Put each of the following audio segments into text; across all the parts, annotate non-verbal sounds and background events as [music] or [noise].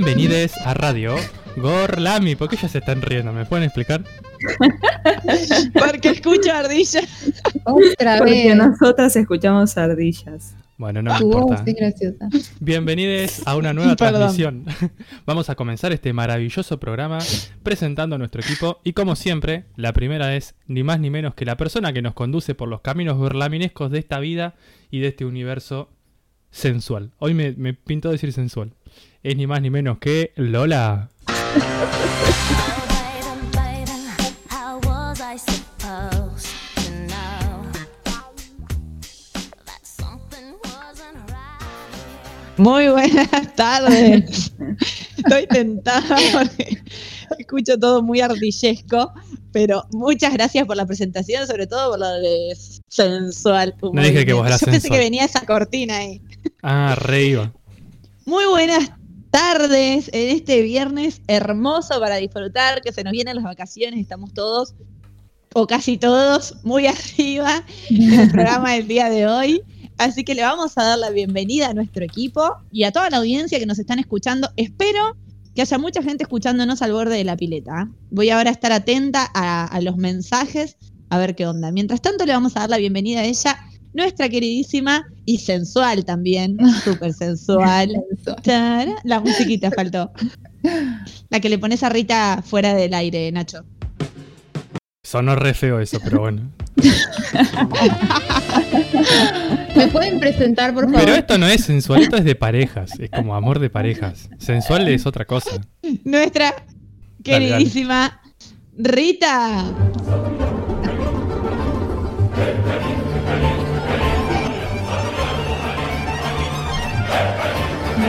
Bienvenidos a Radio Gorlami. ¿Por qué ya se están riendo? ¿Me pueden explicar? [laughs] Porque escucho ardillas. Otra Porque vez. nosotras escuchamos ardillas. Bueno, no me voz importa. Bienvenidos a una nueva [laughs] Perdón. transmisión. [laughs] Vamos a comenzar este maravilloso programa presentando a nuestro equipo y como siempre, la primera es ni más ni menos que la persona que nos conduce por los caminos gorlaminescos de esta vida y de este universo sensual. Hoy me, me pintó decir sensual. Es ni más ni menos que Lola. Muy buenas tardes. Estoy tentada porque escucho todo muy ardillesco, pero muchas gracias por la presentación, sobre todo por lo de sensual. No dije que vos Yo pensé que venía esa cortina ahí. Ah, re iba. Muy buenas tardes en este viernes hermoso para disfrutar, que se nos vienen las vacaciones, estamos todos, o casi todos, muy [laughs] arriba en el programa del día de hoy. Así que le vamos a dar la bienvenida a nuestro equipo y a toda la audiencia que nos están escuchando. Espero que haya mucha gente escuchándonos al borde de la pileta. ¿eh? Voy ahora a estar atenta a, a los mensajes, a ver qué onda. Mientras tanto, le vamos a dar la bienvenida a ella, nuestra queridísima y sensual también, [laughs] súper sensual. Tara, La musiquita faltó. La que le pones a Rita fuera del aire, Nacho. Sonó re feo eso, pero bueno. ¿Me pueden presentar, por favor? Pero esto no es sensual, esto es de parejas. Es como amor de parejas. Sensual es otra cosa. Nuestra Dale, queridísima Rita.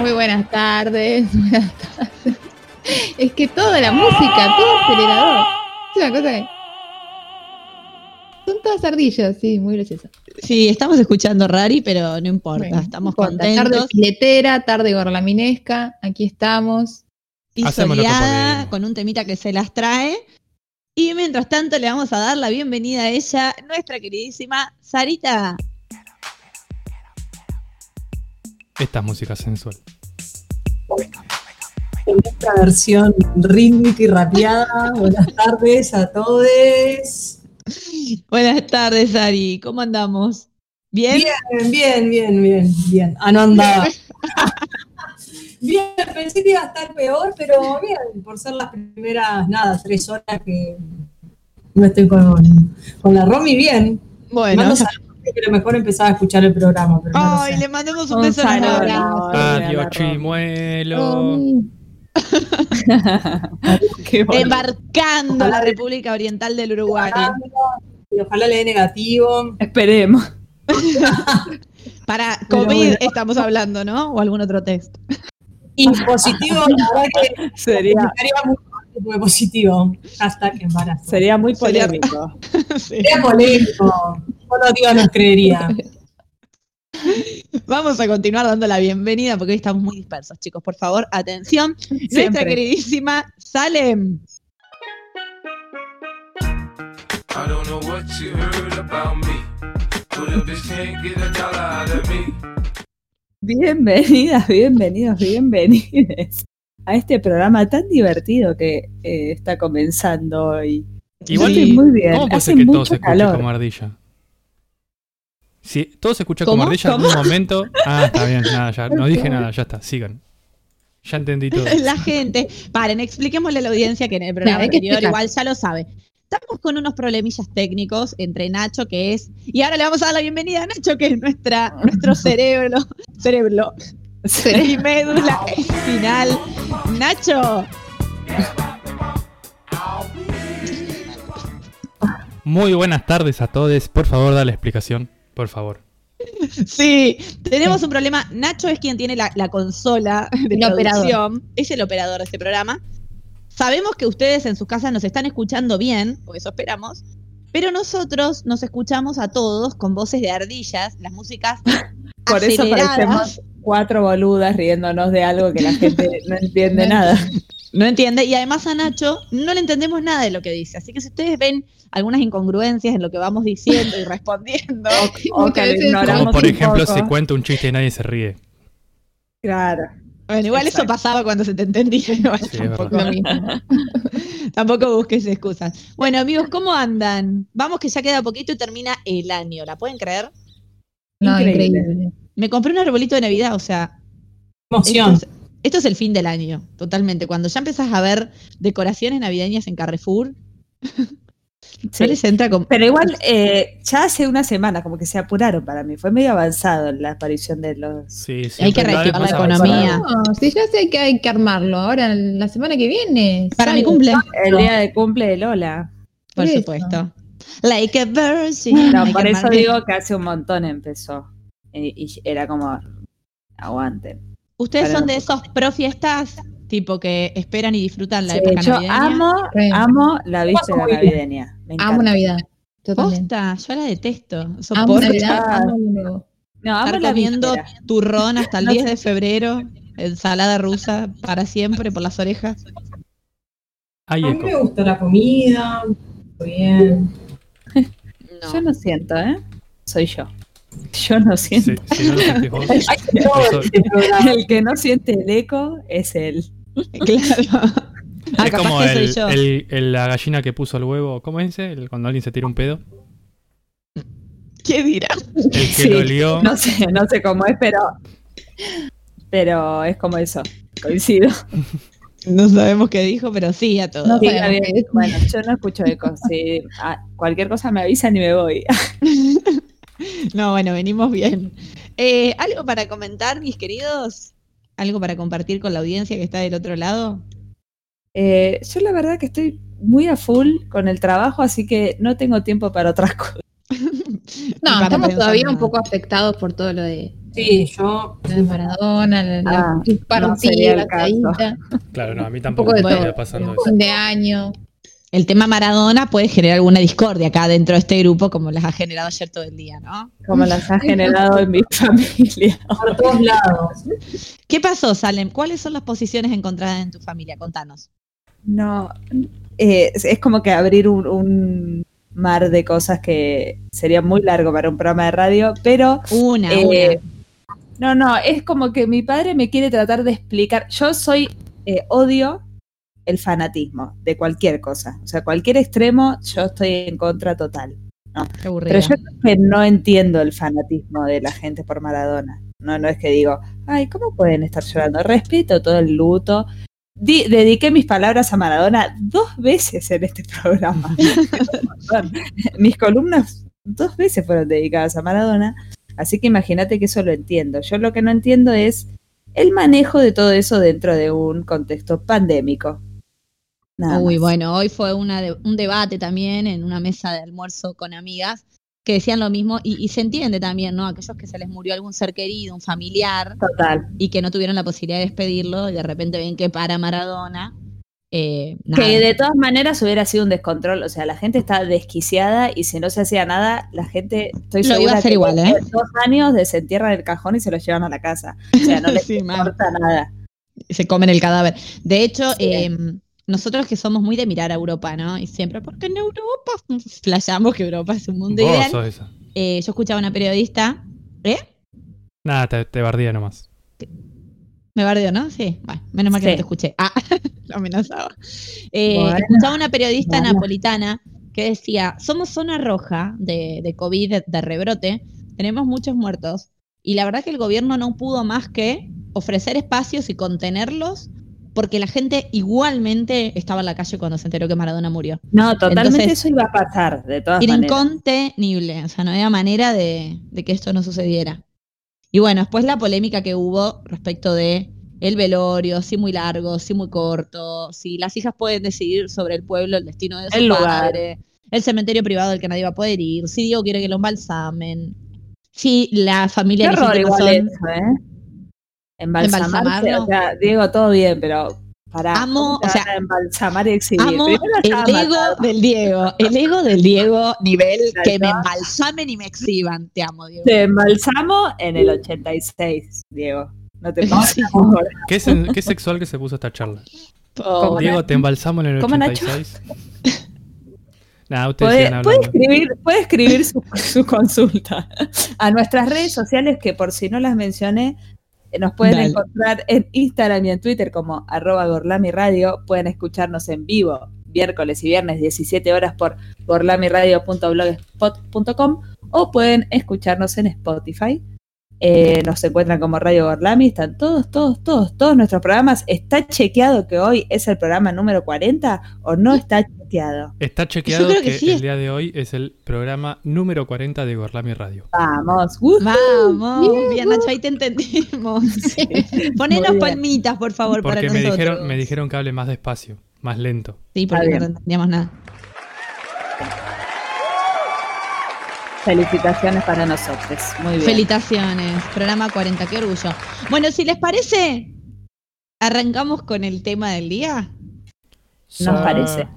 Muy buenas tardes. [laughs] Buenas tardes. Es que toda la música, todo acelerador. Es una cosa que. Son todas ardillas, sí, muy gracioso. Sí, estamos escuchando Rari, pero no importa, Bueno, estamos no importa. Tarde contentos. filetera, tarde gorlaminesca, aquí estamos. Y soleada, con un temita que se las trae. Y mientras tanto le vamos a dar la bienvenida a ella, nuestra queridísima Sarita. Esta es música sensual. En esta versión rítmica y rapeada. Buenas tardes a todos. Buenas tardes, Sari. ¿Cómo andamos? ¿Bien? Bien, bien, bien, bien, bien. Ah, no andaba. [laughs] Bien, pensé que iba a estar peor, pero bien, por ser las primeras, nada, tres horas que no estoy con, con la Romy, bien. Bueno. Mando que lo mejor empezaba a escuchar el programa. Pero no lo Ay, sé. le mandamos un beso saludo. enorme. Adiós, chimuelo. [laughs] Embarcando a la República Oriental del Uruguay. Y ojalá le dé negativo. Esperemos. [laughs] Para COVID bueno. estamos hablando, ¿no? O algún otro test. Y positivo, la verdad que [laughs] Sería, muy positivo. Hashtag embarazo. sería muy Sería- polémico. Sí. Sería polémico. Solo Dios nos creería. [laughs] Vamos a continuar dando la bienvenida porque hoy estamos muy dispersos, chicos. Por favor, atención. Nuestra Siempre. queridísima Salem. I don't know what you heard about me, but a bitch can't get a dollar out of me. Bienvenidas, bienvenidos, bienvenides a este programa tan divertido que eh, está comenzando hoy. Igual, Estoy muy bien. ¿cómo puede Hace ser que todo mucho se escuche calor. como ardilla? Si todo se escucha ¿Cómo? como ardilla en un momento. Ah, está bien, nada, ya. No dije nada, ya está, sigan. Ya entendí todo. [laughs] La gente. Paren, expliquémosle a la audiencia que en el programa anterior igual ya lo sabe. Estamos con unos problemillas técnicos entre Nacho, que es. Y ahora le vamos a dar la bienvenida a Nacho, que es nuestra, nuestro [laughs] cerebro. Cerebro. Y [laughs] médula espinal. Nacho. Muy buenas tardes a todos. Por favor, da la explicación. Por favor. Sí, tenemos un problema. Nacho es quien tiene la, la consola de El operador. producción. Es el operador de este programa. Sabemos que ustedes en sus casas nos están escuchando bien, o eso esperamos, pero nosotros nos escuchamos a todos con voces de ardillas, las músicas [laughs] Por eso parecemos cuatro boludas riéndonos de algo que la gente no entiende nada. No entiende. Y además a Nacho no le entendemos nada de lo que dice. Así que si ustedes ven algunas incongruencias en lo que vamos diciendo y respondiendo, [laughs] O que Muchas lo ignoramos Como por ejemplo, se cuenta un chiste y nadie se ríe. Claro. Bueno, igual eso pasaba cuando se te entendía. igual Sí, tampoco, [laughs] tampoco busques excusas. Bueno, amigos, ¿cómo andan? Vamos que ya queda poquito y termina el año. ¿La pueden creer? No, Increíble. increíble. Me compré un arbolito de Navidad, o sea, Emoción. Esto es el fin del año, totalmente. Cuando ya empezás a ver decoraciones navideñas en Carrefour, [laughs] Sí. ¿no les entra con... Pero igual, eh, ya hace una semana como que se apuraron para mí. Fue medio avanzado la aparición de los... Sí, Hay que reactivar la economía. No, si ya sé que hay que armarlo. Ahora, la semana que viene. Para mi salgo. cumple, El día de cumple de Lola. por supuesto. Like a virgin. No, por a eso digo que hace un montón empezó. Y, y era como, aguanten. ¿Ustedes son de esos pro fiestas, tipo que esperan y disfrutan la Sí, época yo navideña? amo, amo la bien. navideña. Me Amo. Navidad. Posta, yo la detesto. Amo Soporto Navidad, amo Nuevo. No, amo estar la comiendo víspera. turrón hasta el No 10 de febrero, ensalada rusa para siempre por las orejas. A mí me gusta la comida, muy bien. [laughs] Yo no siento, ¿eh? Soy yo. [laughs] Yo no Sí, siento. si no lo vos. [laughs] El que no siente el eco es él. [laughs] Claro. Ah, es como soy el, yo. el- el- la gallina que puso el huevo. ¿Cómo es ese? El- cuando alguien se tira un pedo. ¿Qué dirá? El que Sí, lo lió. No sé, no sé cómo es, pero. Pero es como eso. Coincido. No sabemos qué dijo, pero sí a todo. No Sí, sabemos está bien. qué es. Bueno, yo no escucho eco. Si ah, cualquier cosa me avisan y me voy. [laughs] No, bueno, venimos bien. Eh, ¿Algo para comentar, mis queridos? ¿Algo para compartir con la audiencia que está del otro lado? Eh, yo la verdad que estoy muy a full con el trabajo, así que no tengo tiempo para otras cosas. [laughs] No, estamos todavía un poco afectados por todo lo de, Sí, yo lo de Maradona, la, la Ah, no sería el la caída, Claro, no, a mí un tampoco me está pasando eso. Fin de año. El tema Maradona puede generar alguna discordia acá dentro de este grupo, como las ha generado ayer todo el día, ¿no? Como las ha generado en mi [laughs] familia. por todos lados. ¿Qué pasó, Salem? ¿Cuáles son las posiciones encontradas en tu familia? Contanos. No, eh, es, es como que abrir un, un mar de cosas que sería muy largo para un programa de radio, pero Una, eh, no, no, es como que mi padre me quiere tratar de explicar. Yo soy, eh, odio el fanatismo de cualquier cosa, o sea, cualquier extremo, yo estoy en contra total. Pero yo creo que no entiendo el fanatismo de la gente por Maradona. No, no es que digo, ay, ¿cómo pueden estar llorando? Respeto todo el luto. Di- dediqué mis palabras a Maradona dos veces en este programa. [laughs] mis columnas dos veces fueron dedicadas a Maradona. Así que imagínate que eso lo entiendo. Yo lo que no entiendo es el manejo de todo eso dentro de un contexto pandémico. Nada Uy, más. bueno, hoy fue una de- un debate también en una mesa de almuerzo con amigas que decían lo mismo y, y se entiende también, ¿no? Aquellos que se les murió algún ser querido, un familiar, Total. y que no tuvieron la posibilidad de despedirlo y de repente ven que para Maradona. eh, nada. Que de todas maneras hubiera sido un descontrol, o sea, la gente está desquiciada y si no se hacía nada, la gente, estoy Lo iba a segura hacer que igual, ¿eh? dos años desentierran el cajón y se lo llevan a la casa. O sea, no [laughs] les Sí, importa nada. se comen el cadáver. De hecho, Sí. eh, nosotros que somos muy de mirar a Europa, ¿no? Y siempre, porque en Europa [laughs] flayamos que Europa es un mundo Vos ideal. sos esa. Eh, yo escuchaba a una periodista, ¿eh? Nada, te, te bardía nomás. Me bardeó, ¿no? Sí, bueno, menos mal que Sí. no te escuché. Ah, [laughs] lo amenazaba. Eh, Bueno. escuchaba una periodista Bueno. napolitana que decía, somos zona roja de, de COVID, de, de rebrote, tenemos muchos muertos, y la verdad que el gobierno no pudo más que ofrecer espacios y contenerlos, porque la gente igualmente estaba en la calle cuando se enteró que Maradona murió. No, totalmente Entonces, eso iba a pasar, de todas Era maneras. incontenible, o sea, no había manera de, de que esto no sucediera. Y bueno, después la polémica que hubo respecto de el velorio, si muy largo, si muy corto, si las hijas pueden decidir sobre el pueblo el destino de su El lugar. padre, el cementerio privado al que nadie va a poder ir, si Diego quiere que lo embalsamen, si la Qué familia horror legítima igual son- eso, ¿eh? Embalsamarse, Embalsamarlo. o sea, Diego, todo bien, pero para Amo, o sea, embalsamar y exhibir. Amo el ego del Diego, el ego del Diego nivel que me embalsamen y me exhiban. Te amo, Diego. Te embalsamo en el 86, Diego. No te [laughs] pongas Sí. ¿Qué, sen- qué sexual que se puso esta charla? Pobre. Diego, te embalsamo en el ¿Cómo, Nacho? 86. Nada, ustedes Puede, puede escribir, puede escribir su, su consulta a nuestras redes sociales, que por si no las mencioné, Nos pueden Dale. encontrar en Instagram y en Twitter como arroba Gorlami Radio. Pueden escucharnos en vivo miércoles y viernes 17 horas por gorlamiradio.blogspot.com o pueden escucharnos en Spotify. Eh, nos encuentran como Radio Gorlami. Están todos, todos, todos, todos nuestros programas. ¿Está chequeado que hoy es el programa número 40 o no está chequeado? Está chequeado creo que, que sí. el día de hoy es el programa número 40 de Gorlami Radio. Vamos. ¡Woohoo! Vamos, bien Nacho, ahí te entendimos. [laughs] Ponenos Muy bien. palmitas, por favor, para Porque me nosotros. dijeron, me dijeron que hable más despacio, más lento. Sí, porque no entendíamos nada. Felicitaciones para nosotros. Muy bien. Felicitaciones, programa 40, qué orgullo. Bueno, si les parece, arrancamos con el tema del día. Nos parece.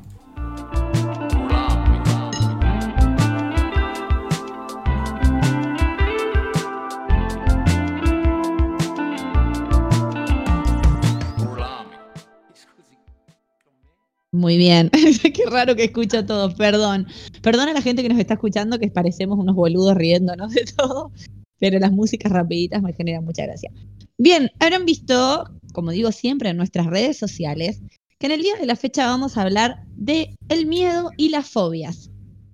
Muy bien. [laughs] Qué raro que escucha todo, perdón. Perdón a la gente que nos está escuchando que parecemos unos boludos riéndonos de todo, pero las músicas rapiditas me generan mucha gracia. Bien, habrán visto, como digo siempre en nuestras redes sociales, que en el día de la fecha vamos a hablar de el miedo y las fobias.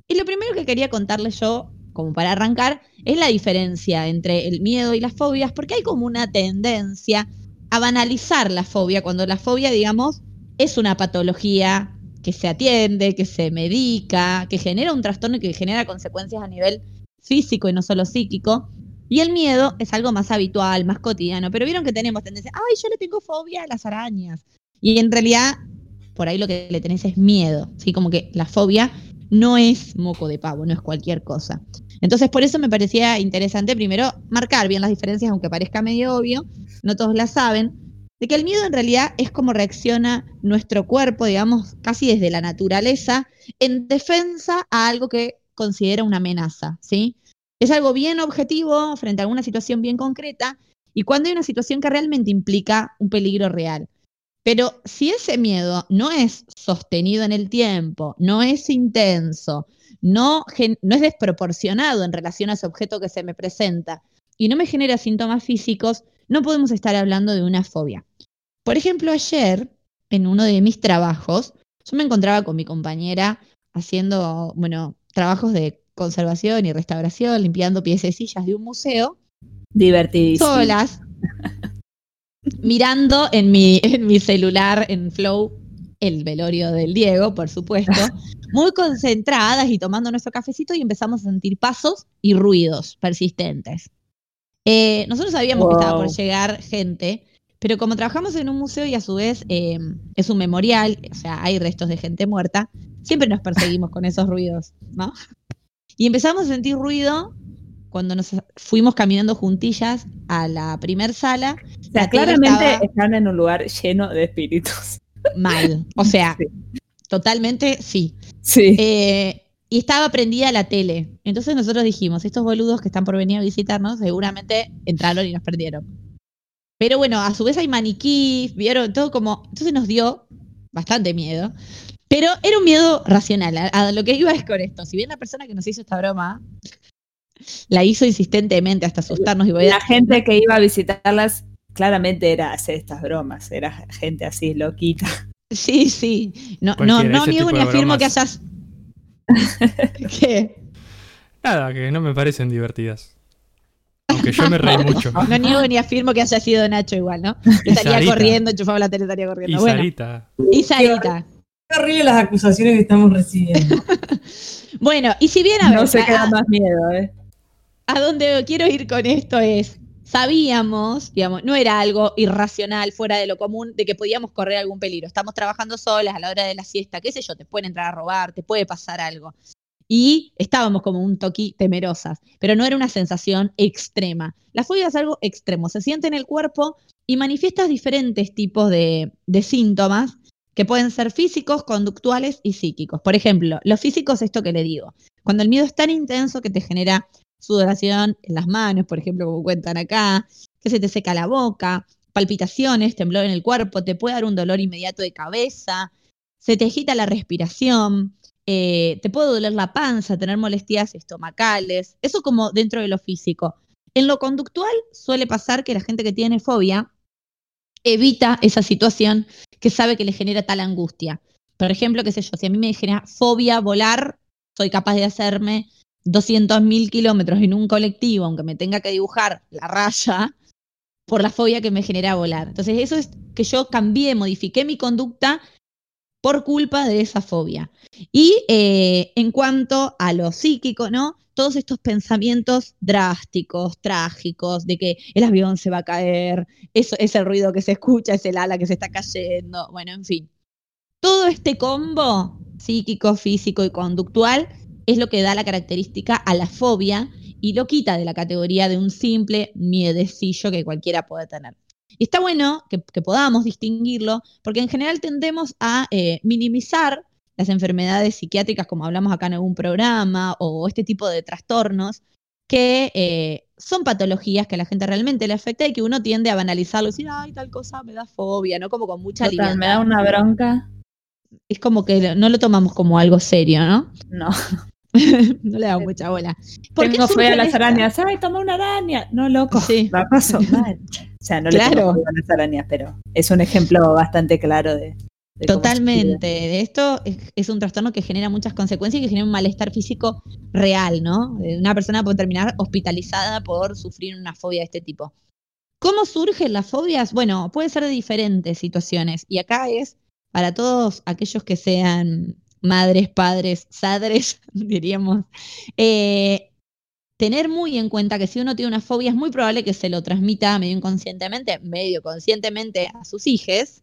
Y lo primero que quería contarles yo, como para arrancar, es la diferencia entre el miedo y las fobias, porque hay como una tendencia a banalizar la fobia, cuando la fobia, digamos, es una patología que se atiende, que se medica, que genera un trastorno y que genera consecuencias a nivel físico y no solo psíquico. Y el miedo es algo más habitual, más cotidiano. Pero vieron que tenemos tendencia, ay, yo le tengo fobia a las arañas. Y en realidad, por ahí lo que le tenés es miedo. ¿sí? Como que la fobia no es moco de pavo, no es cualquier cosa. Entonces, por eso me parecía interesante primero marcar bien las diferencias, aunque parezca medio obvio, no todos la saben, de que el miedo en realidad es como reacciona nuestro cuerpo, digamos, casi desde la naturaleza, en defensa a algo que considera una amenaza, ¿sí? Es algo bien objetivo frente a alguna situación bien concreta y cuando hay una situación que realmente implica un peligro real. Pero si ese miedo no es sostenido en el tiempo, no es intenso, no, no es desproporcionado en relación a ese objeto que se me presenta y no me genera síntomas físicos, no podemos estar hablando de una fobia. Por ejemplo, ayer, en uno de mis trabajos, yo me encontraba con mi compañera haciendo, bueno, trabajos de conservación y restauración, limpiando piececillas de un museo, Divertidísimo. solas, [laughs] mirando en mi, en mi celular, en Flow, el velorio del Diego, por supuesto, [laughs] muy concentradas y tomando nuestro cafecito y empezamos a sentir pasos y ruidos persistentes. Eh, nosotros sabíamos que estaba por llegar gente, pero como trabajamos en un museo y a su vez eh, es un memorial, o sea, hay restos de gente muerta, siempre nos perseguimos con esos ruidos, ¿no? Y empezamos a sentir ruido cuando nos fuimos caminando juntillas a la primer sala, O sea, claramente estaba- están en un lugar lleno de espíritus. mal. O sea, [laughs] Sí. totalmente sí. Sí. Eh, y estaba prendida la tele. Entonces nosotros dijimos, estos boludos que están por venir a visitarnos, seguramente entraron y nos perdieron. Pero bueno, a su vez hay maniquís, vieron todo como... Entonces nos dio bastante miedo. Pero era un miedo racional. A, a lo que iba es con esto. Si bien la persona que nos hizo esta broma la hizo insistentemente hasta asustarnos y voy a La gente que iba a visitarlas claramente era hacer estas bromas, era gente así loquita. Sí, sí. No, no, no niego ni afirmo que hayas. [laughs] ¿Qué? Nada, que no me parecen divertidas. Yo me reí mucho. No niego ni afirmo que haya sido Nacho igual, ¿no? Que estaría Sarita. corriendo, enchufaba la tele, estaría Y corriendo. Bueno, Sarita. y Sarita. Qué horrible las acusaciones que estamos recibiendo. [laughs] Bueno, y si bien a ver, No se queda a- más miedo, ¿eh? a donde quiero ir con esto es, sabíamos, digamos, no era algo irracional, fuera de lo común, de que podíamos correr algún peligro. Estamos trabajando solas a la hora de la siesta, qué sé yo, te pueden entrar a robar, te puede pasar algo. Y estábamos como un toqui temerosas, pero no era una sensación extrema. La fobia es algo extremo, se siente en el cuerpo y manifiestas diferentes tipos de, de síntomas que pueden ser físicos, conductuales y psíquicos. Por ejemplo, los físicos, esto que le digo, cuando el miedo es tan intenso que te genera sudoración en las manos, por ejemplo, como cuentan acá, que se te seca la boca, palpitaciones, temblor en el cuerpo, te puede dar un dolor inmediato de cabeza, se te agita la respiración, eh, te puede doler la panza, tener molestias estomacales, eso como dentro de lo físico. En lo conductual suele pasar que la gente que tiene fobia evita esa situación que sabe que le genera tal angustia. Por ejemplo, qué sé yo, si a mí me genera fobia volar, soy capaz de hacerme 200.000 kilómetros en un colectivo, aunque me tenga que dibujar la raya, por la fobia que me genera volar. Entonces, eso es que yo cambié, modifiqué mi conducta por culpa de esa fobia. Y eh, en cuanto a lo psíquico, ¿no? Todos estos pensamientos drásticos, trágicos, de que el avión se va a caer, eso es el ruido que se escucha, es el ala que se está cayendo, bueno, en fin. Todo este combo psíquico, físico y conductual es lo que da la característica a la fobia y lo quita de la categoría de un simple miedecillo que cualquiera puede tener. Y está bueno que, que podamos distinguirlo, porque en general tendemos a eh, minimizar las enfermedades psiquiátricas, como hablamos acá en algún programa, o este tipo de trastornos, que eh, son patologías que a la gente realmente le afecta y que uno tiende a banalizarlo y decir, ay, tal cosa me da fobia, ¿no? Como con mucha Total, me da una bronca. Es como que no lo tomamos como algo serio, ¿no? No. [laughs] no le damos mucha bola. ¿Por qué Tengo feo a las arañas. Ay, toma una araña. No, loco. Sí. La paso [laughs] mal. O sea, no le tengo feo a las arañas, pero es un ejemplo bastante claro de. Totalmente. De esto es, es un trastorno que genera muchas consecuencias y que genera un malestar físico real, ¿no? Eh, Una persona puede terminar hospitalizada por sufrir una fobia de este tipo. ¿Cómo surgen las fobias? Bueno, puede ser de diferentes situaciones. Y acá es para todos aquellos que sean madres, padres, sadres, [laughs] diríamos, eh, tener muy en cuenta que si uno tiene una fobia es muy probable que se lo transmita medio inconscientemente, medio conscientemente a sus hijos.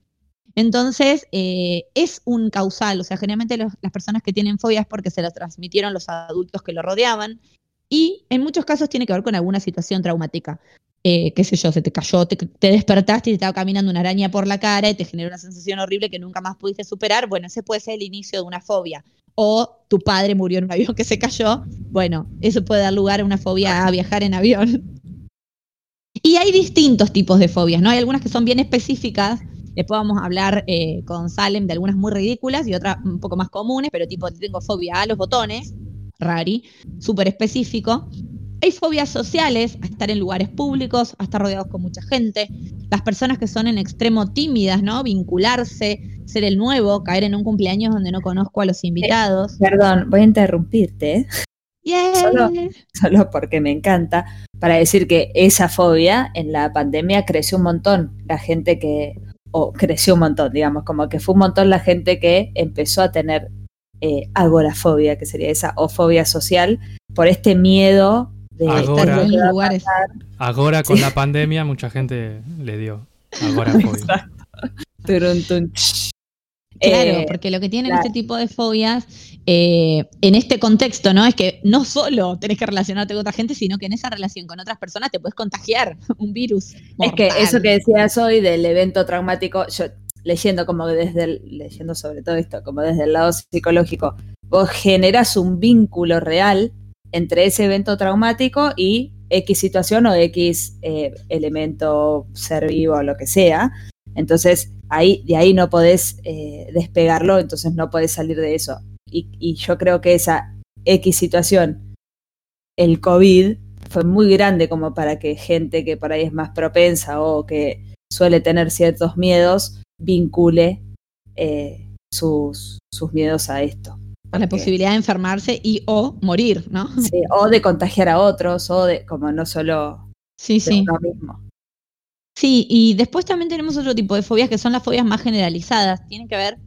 Entonces, eh, es un causal, o sea, generalmente las personas que tienen fobias porque se lo transmitieron los adultos que lo rodeaban y en muchos casos tiene que ver con alguna situación traumática. Eh, qué sé yo, se te cayó, te, te despertaste y te estaba caminando una araña por la cara y te generó una sensación horrible que nunca más pudiste superar. Bueno, ese puede ser el inicio de una fobia. O tu padre murió en un avión que se cayó. Bueno, eso puede dar lugar a una fobia a viajar en avión. Y hay distintos tipos de fobias, ¿no? Hay algunas que son bien específicas. Después vamos a hablar eh, con Salem de algunas muy ridículas y otras un poco más comunes, pero tipo, tengo fobia a los botones, rari, súper específico. Hay fobias sociales, a estar en lugares públicos, a estar rodeados con mucha gente. Las personas que son en extremo tímidas, ¿no? Vincularse, ser el nuevo, caer en un cumpleaños donde no conozco a los invitados. Perdón, voy a interrumpirte, ¿eh? Yeah. Solo- solo porque me encanta, para decir que esa fobia en la pandemia creció un montón. La gente que, o creció un montón, digamos, como que fue un montón la gente que empezó a tener eh, agorafobia, que sería esa, o fobia social, por este miedo de Agora. Estar en lugares. Ahora con Sí. la pandemia mucha gente le dio agorafobia. [laughs] Claro, Eh, porque lo que tienen claro. este tipo de fobias eh, en este contexto, ¿no? Es que no solo tenés que relacionarte con otra gente, sino que en esa relación con otras personas te puedes contagiar [laughs] un virus. Es que eso que decías hoy del evento traumático, yo leyendo como desde el, leyendo sobre todo esto, como desde el lado psicológico, vos generas un vínculo real entre ese evento traumático y X situación o X eh, elemento ser vivo o lo que sea. Entonces, ahí, de ahí no podés eh, despegarlo, entonces no podés salir de eso. Y, yo creo que esa X situación, el COVID, fue muy grande como para que gente que por ahí es más propensa o que suele tener ciertos miedos vincule eh, sus, sus miedos a esto. La posibilidad de enfermarse y o morir, ¿no? sí, o de contagiar a otros, o de como no solo Sí, de sí. uno mismo. Sí, y después también tenemos otro tipo de fobias que son las fobias más generalizadas. Tienen que ver,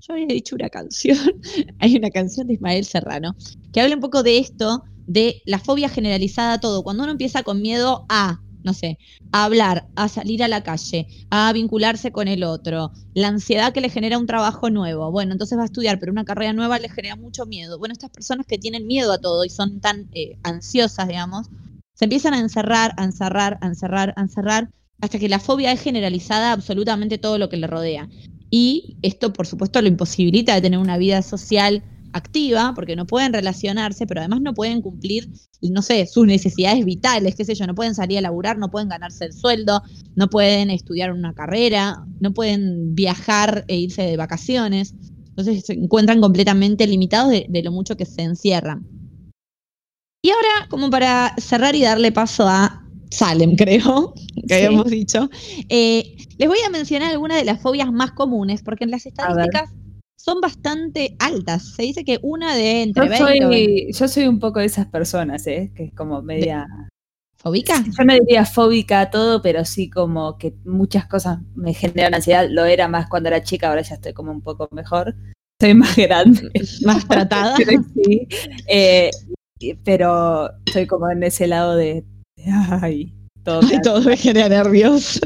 yo había dicho una canción, [laughs] hay una canción de Ismael Serrano, que habla un poco de esto, de la fobia generalizada a todo. Cuando uno empieza con miedo a, no sé, a hablar, a salir a la calle, a vincularse con el otro, la ansiedad que le genera un trabajo nuevo. Bueno, entonces va a estudiar, pero una carrera nueva le genera mucho miedo. Bueno, estas personas que tienen miedo a todo y son tan eh, ansiosas, digamos, se empiezan a encerrar, a encerrar, a encerrar, a encerrar, hasta que la fobia es generalizada absolutamente todo lo que le rodea. Y esto, por supuesto, lo imposibilita de tener una vida social activa, porque no pueden relacionarse, pero además no pueden cumplir, no sé, sus necesidades vitales, qué sé yo, no pueden salir a laburar, no pueden ganarse el sueldo, no pueden estudiar una carrera, no pueden viajar e irse de vacaciones. Entonces se encuentran completamente limitados de, de lo mucho que se encierran. Y ahora, como para cerrar y darle paso a Salem, [laughs] creo, que Sí. habíamos dicho. Eh, les voy a mencionar algunas de las fobias más comunes, porque en las estadísticas son bastante altas. Se dice que una de entre Yo 20 o 20. soy, yo soy un poco de esas personas, ¿eh? Que es como media. ¿Fóbica? Yo no diría fóbica a todo, pero sí como que muchas cosas me generan ansiedad. Lo era más cuando era chica, ahora ya estoy como un poco mejor. Soy más grande. [laughs] Más tratada. [laughs] sí. Eh, pero estoy como en ese lado de. Ay, todo. Ay, todo me genera nervios.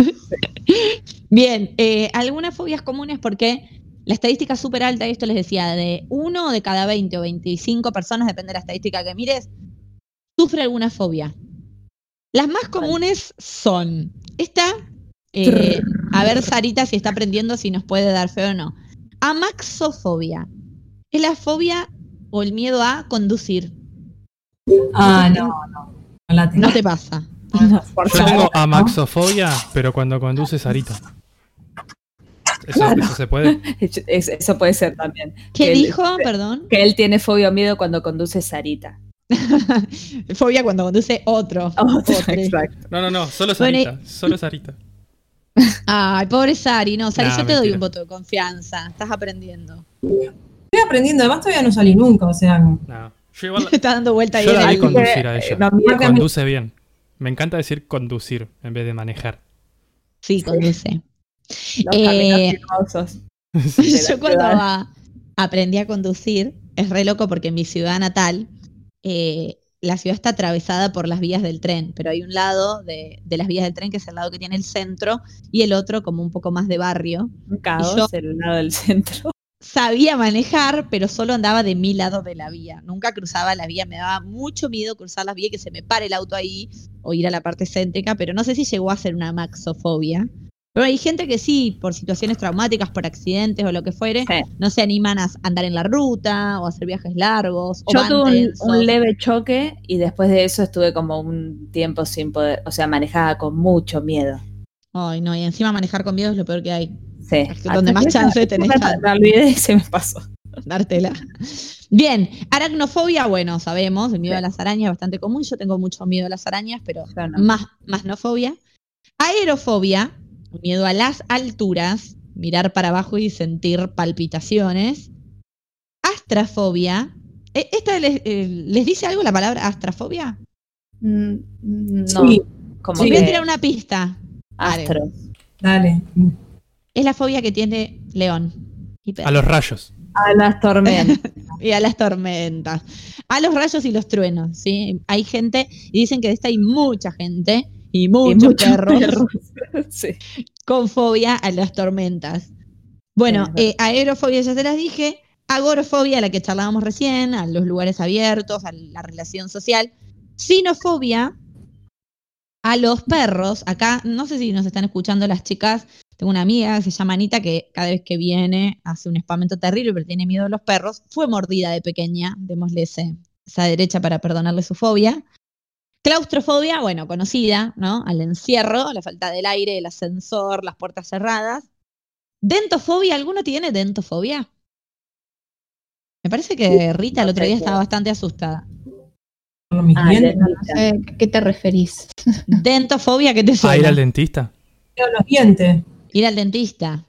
[laughs] Bien, eh, algunas fobias comunes porque la estadística es súper alta, y esto les decía, de uno de cada 20 o 25 personas, depende de la estadística que mires, sufre alguna fobia. Las más comunes son esta, eh, a ver Sarita si está aprendiendo, si nos puede dar fe o no. Amaxofobia. Es la fobia o el miedo a conducir. Ah, no, no. No la tengo. No te pasa. [laughs] Por Yo tengo amaxofobia, pero cuando conduce Sarita. Eso, eso se puede. [laughs] Es- eso puede ser también. ¿Qué Que él- dijo? Perdón. Que él tiene fobia o miedo cuando conduce Sarita. [laughs] Fobia cuando conduce [laughs] otro. Otro. Exacto. No, no, no, solo Bueno, Sarita. Solo Sarita. Ay, pobre Sari. No, Sari, Nah, yo te doy un voto de confianza. Estás aprendiendo. Estoy aprendiendo, además todavía no salí nunca, o sea. No. Yo igual Está dando vuelta ahí Yo la vi conducir a ella. No, mira, Porque- conduce bien. Me encanta decir conducir en vez de manejar. Sí, conduce. Los Eh, [laughs] Yo cuando a- aprendí a conducir, es re loco porque en mi ciudad natal, eh, la ciudad está atravesada por las vías del tren, pero hay un lado de, de las vías del tren que es el lado que tiene el centro y el otro como un poco más de barrio. Un caos, yo- el lado del centro. [laughs] Sabía manejar, pero solo andaba de mi lado de la vía. Nunca cruzaba la vía, me daba mucho miedo cruzar la vía y que se me pare el auto ahí o ir a la parte céntrica, pero no sé si llegó a ser una maxofobia. Pero hay gente que sí, por situaciones traumáticas, por accidentes o lo que fuere, Sí. no se animan a andar en la ruta o a hacer viajes largos. Yo tuve un, leve choque y después de eso estuve como un tiempo sin poder, o sea, manejaba con mucho miedo. Ay, no, y encima manejar con miedo es lo peor que hay. Sí. Es que donde más chance [laughs] tenés Me, olvidé y se me pasó. dártela. Bien, aracnofobia, bueno, sabemos, el miedo a las arañas es bastante común. Yo tengo mucho miedo a las arañas, pero no. más, más no fobia. Aerofobia, miedo a las alturas, mirar para abajo y sentir palpitaciones. Astrafobia. Eh, ¿Esta les, eh, les dice algo la palabra astrafobia? Mm, No, Sí, como Les voy a tirar una pista. astros. dale. Es la fobia que tiene León. A los rayos. A las tormentas. [laughs] y a las tormentas, a los rayos y los truenos, ¿sí? Hay gente, y dicen que de esta hay mucha gente y y muchos [laughs] perros, perros. [laughs] Sí. con fobia a las tormentas. Bueno, eh, aerofobia ya se las dije, agorofobia, la que charlábamos recién, a los lugares abiertos, a la relación social, sinofobia a los perros. Acá, no sé si nos están escuchando las chicas, tengo una amiga que se llama Anita que cada vez que viene hace un espamento terrible, pero tiene miedo a los perros. Fue mordida de pequeña, démosle ese- esa derecha para perdonarle su fobia. Claustrofobia, bueno, conocida, ¿no? Al encierro, a la falta del aire, el ascensor, las puertas cerradas. Dentofobia, ¿alguno tiene dentofobia? Me parece que Rita el otro día estaba bastante asustada. Ah, dientes, de- Eh, ¿A qué te referís? [laughs] Dentofobia, ¿qué te A ir suena? al dentista. los dientes. Ir al dentista.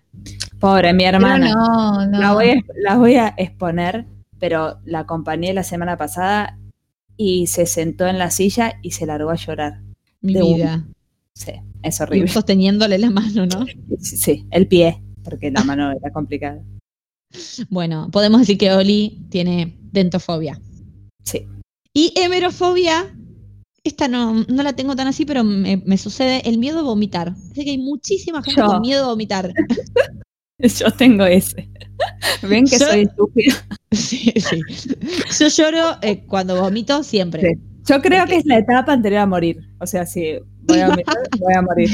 Pobre mi hermana. no, no. La, voy a, la voy a exponer, pero la acompañé la semana pasada y se sentó en la silla y se largó a llorar. Mi De un- vida. Sí, es Y horrible. sosteniéndole la mano, ¿no? Sí, sí, el pie, porque la mano era complicada. [laughs] Bueno, podemos decir que Oli tiene dentofobia. Sí. Y hemerofobia, esta no, no la tengo tan así, pero me, me sucede el miedo a vomitar. Sé que hay muchísima gente Yo. con miedo a vomitar. [laughs] Yo tengo ese. [laughs] Ven que Yo- soy estúpida. [laughs] sí, sí. Yo lloro eh, cuando vomito siempre. Sí. Yo creo que es la etapa anterior a morir. O sea, si voy a vomitar, [laughs] voy a morir.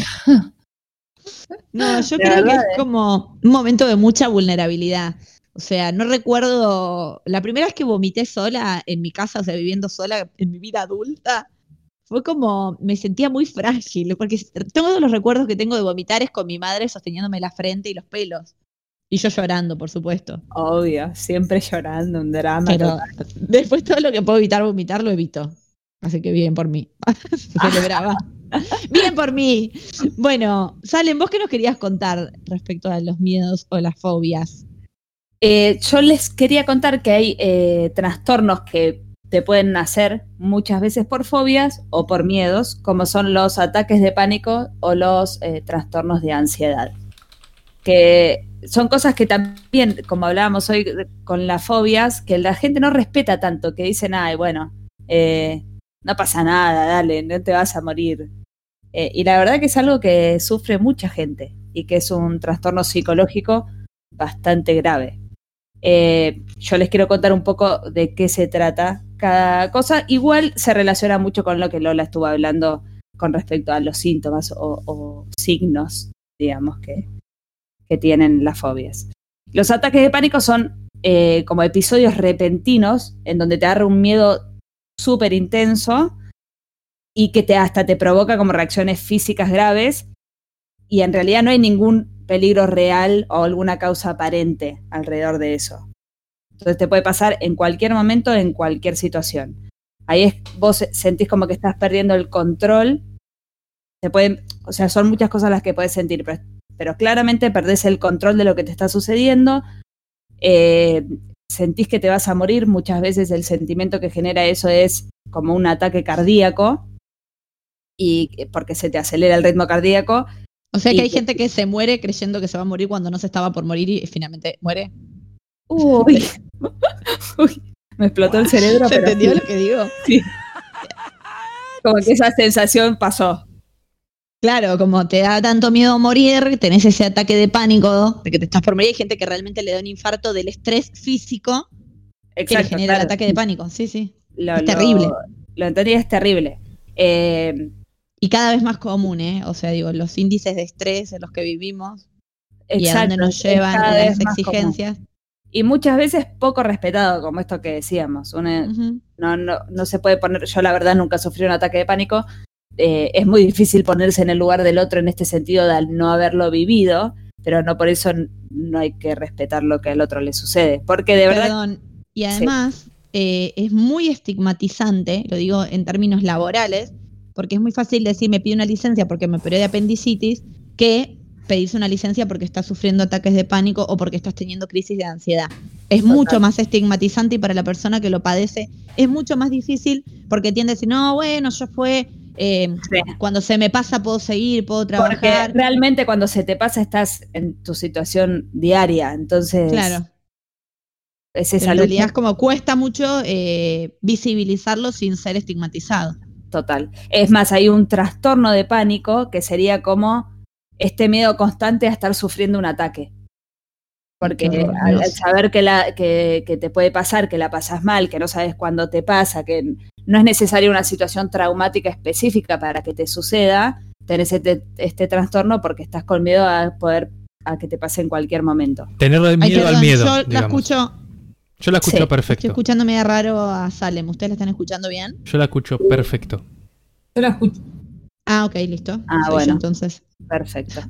No, yo creo que es como un momento de mucha vulnerabilidad. O sea, no recuerdo. La primera vez que vomité sola en mi casa, o sea, viviendo sola en mi vida adulta, fue como. Me sentía muy frágil, porque todos los recuerdos que tengo de vomitar es con mi madre sosteniéndome la frente y los pelos. Y yo llorando, por supuesto. Obvio, siempre llorando, un drama. Pero total. después todo lo que puedo evitar vomitar lo evito. Así que bien por mí. [laughs] [laughs] Celebraba. Bien por mí. Bueno, Salen, ¿vos qué nos querías contar respecto a los miedos o las fobias? Eh, yo les quería contar que hay eh, trastornos que te pueden nacer muchas veces por fobias o por miedos, como son los ataques de pánico o los eh, trastornos de ansiedad. Que son cosas que también, como hablábamos hoy con las fobias, que la gente no respeta tanto, que dicen, ay, bueno, eh, no pasa nada, dale, no te vas a morir. Eh, y la verdad que es algo que sufre mucha gente y que es un trastorno psicológico bastante grave. Eh, yo les quiero contar un poco de qué se trata cada cosa. Igual se relaciona mucho con lo que Lola estuvo hablando con respecto a los síntomas o, o signos, digamos, que, que tienen las fobias. Los ataques de pánico son eh, como episodios repentinos en donde te agarra un miedo súper intenso y que te hasta te provoca como reacciones físicas graves y en realidad no hay ningún peligro real o alguna causa aparente alrededor de eso. Entonces te puede pasar en cualquier momento, en cualquier situación. Ahí es, vos sentís como que estás perdiendo el control. Te pueden, o sea, son muchas cosas las que puedes sentir, pero, pero claramente perdés el control de lo que te está sucediendo. Eh, sentís que te vas a morir. Muchas veces el sentimiento que genera eso es como un ataque cardíaco. Y porque se te acelera el ritmo cardíaco O sea que hay gente que se muere creyendo que se va a morir cuando no se estaba por morir y finalmente muere. Uy. [laughs] [laughs] Uy, me explotó el cerebro. ¿Se pero entendió sí. lo que digo? Como que esa sensación pasó. Claro, como te da tanto miedo morir, tenés ese ataque de pánico de que te estás por morir. Hay gente que realmente le da un infarto del estrés físico que le Exacto. genera el ataque de pánico. Sí, sí. Lo- es lo- terrible. Lo entendí, es terrible. Eh, Y cada vez más común, ¿eh? O sea, digo, los índices de estrés en los que vivimos y a exacto, dónde nos llevan las común. exigencias. Y muchas veces poco respetado, como esto que decíamos. Una- no, no, no se puede poner, yo la verdad nunca sufrí un ataque de pánico. Eh, es muy difícil ponerse en el lugar del otro en este sentido de no haberlo vivido, pero no por eso no hay que respetar lo que al otro le sucede. Porque de verdad, Perdón. Y además eh, es muy estigmatizante, lo digo en términos laborales, porque es muy fácil decir me pido una licencia porque me operé de apendicitis, que pedirse una licencia porque estás sufriendo ataques de pánico o porque estás teniendo crisis de ansiedad. Es Total. mucho más estigmatizante y para la persona que lo padece es mucho más difícil porque tiende a decir, no, bueno, yo fue, eh, Sí. cuando se me pasa puedo seguir, puedo porque trabajar. realmente cuando se te pasa estás en tu situación diaria, entonces Claro. es esa en realidad es como cuesta mucho eh, visibilizarlo sin ser estigmatizado. total. Es más, hay un trastorno de pánico que sería como este miedo constante a estar sufriendo un ataque. Porque al, saber que, la, que, que te puede pasar, que la pasas mal, que no sabes cuándo te pasa, que no es necesaria una situación traumática específica para que te suceda, tenés este, este trastorno porque estás con miedo a poder a que te pase en cualquier momento. Tenerle Ay, miedo al miedo. Yo la escucho, Yo la escucho Sí, estoy perfecto. escuchando medio raro a Salem. ¿Ustedes la están escuchando bien? Yo la escucho perfecto. Yo la escucho. Ah, ok, listo. Ah, Soy yo, bueno. entonces. Perfecto.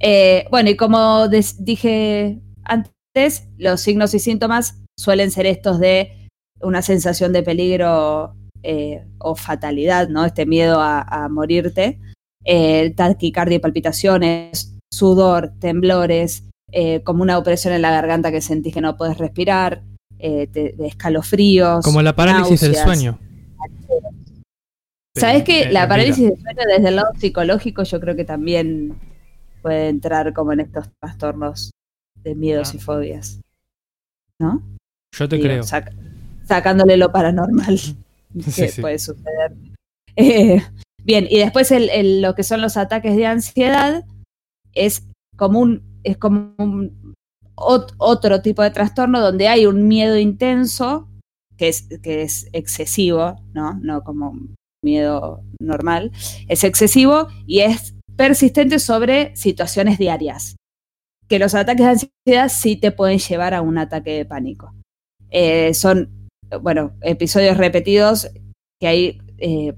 Eh, bueno, y como dije antes, los signos y síntomas suelen ser estos de una sensación de peligro eh, o fatalidad, ¿no? Este miedo a, a morirte, eh, taquicardia y palpitaciones, sudor, temblores, eh, como una opresión en la garganta que sentís que no puedes respirar, eh, te- de escalofríos. Como la parálisis del sueño. ¿Sabes qué? Eh, La parálisis del sueño desde el lado psicológico yo creo que también puede entrar como en estos trastornos de miedos Ah. y fobias. ¿No? Yo te Digo, creo. sac- sacándole lo paranormal [laughs] que Sí, sí. puede suceder. [laughs] Eh, bien, y después el- el- lo que son los ataques de ansiedad es como un, es como un ot- otro tipo de trastorno donde hay un miedo intenso que es, que es excesivo, ¿no? No como miedo normal, es excesivo y es persistente sobre situaciones diarias. Que los ataques de ansiedad sí te pueden llevar a un ataque de pánico. Eh, son, bueno, episodios repetidos que hay, eh,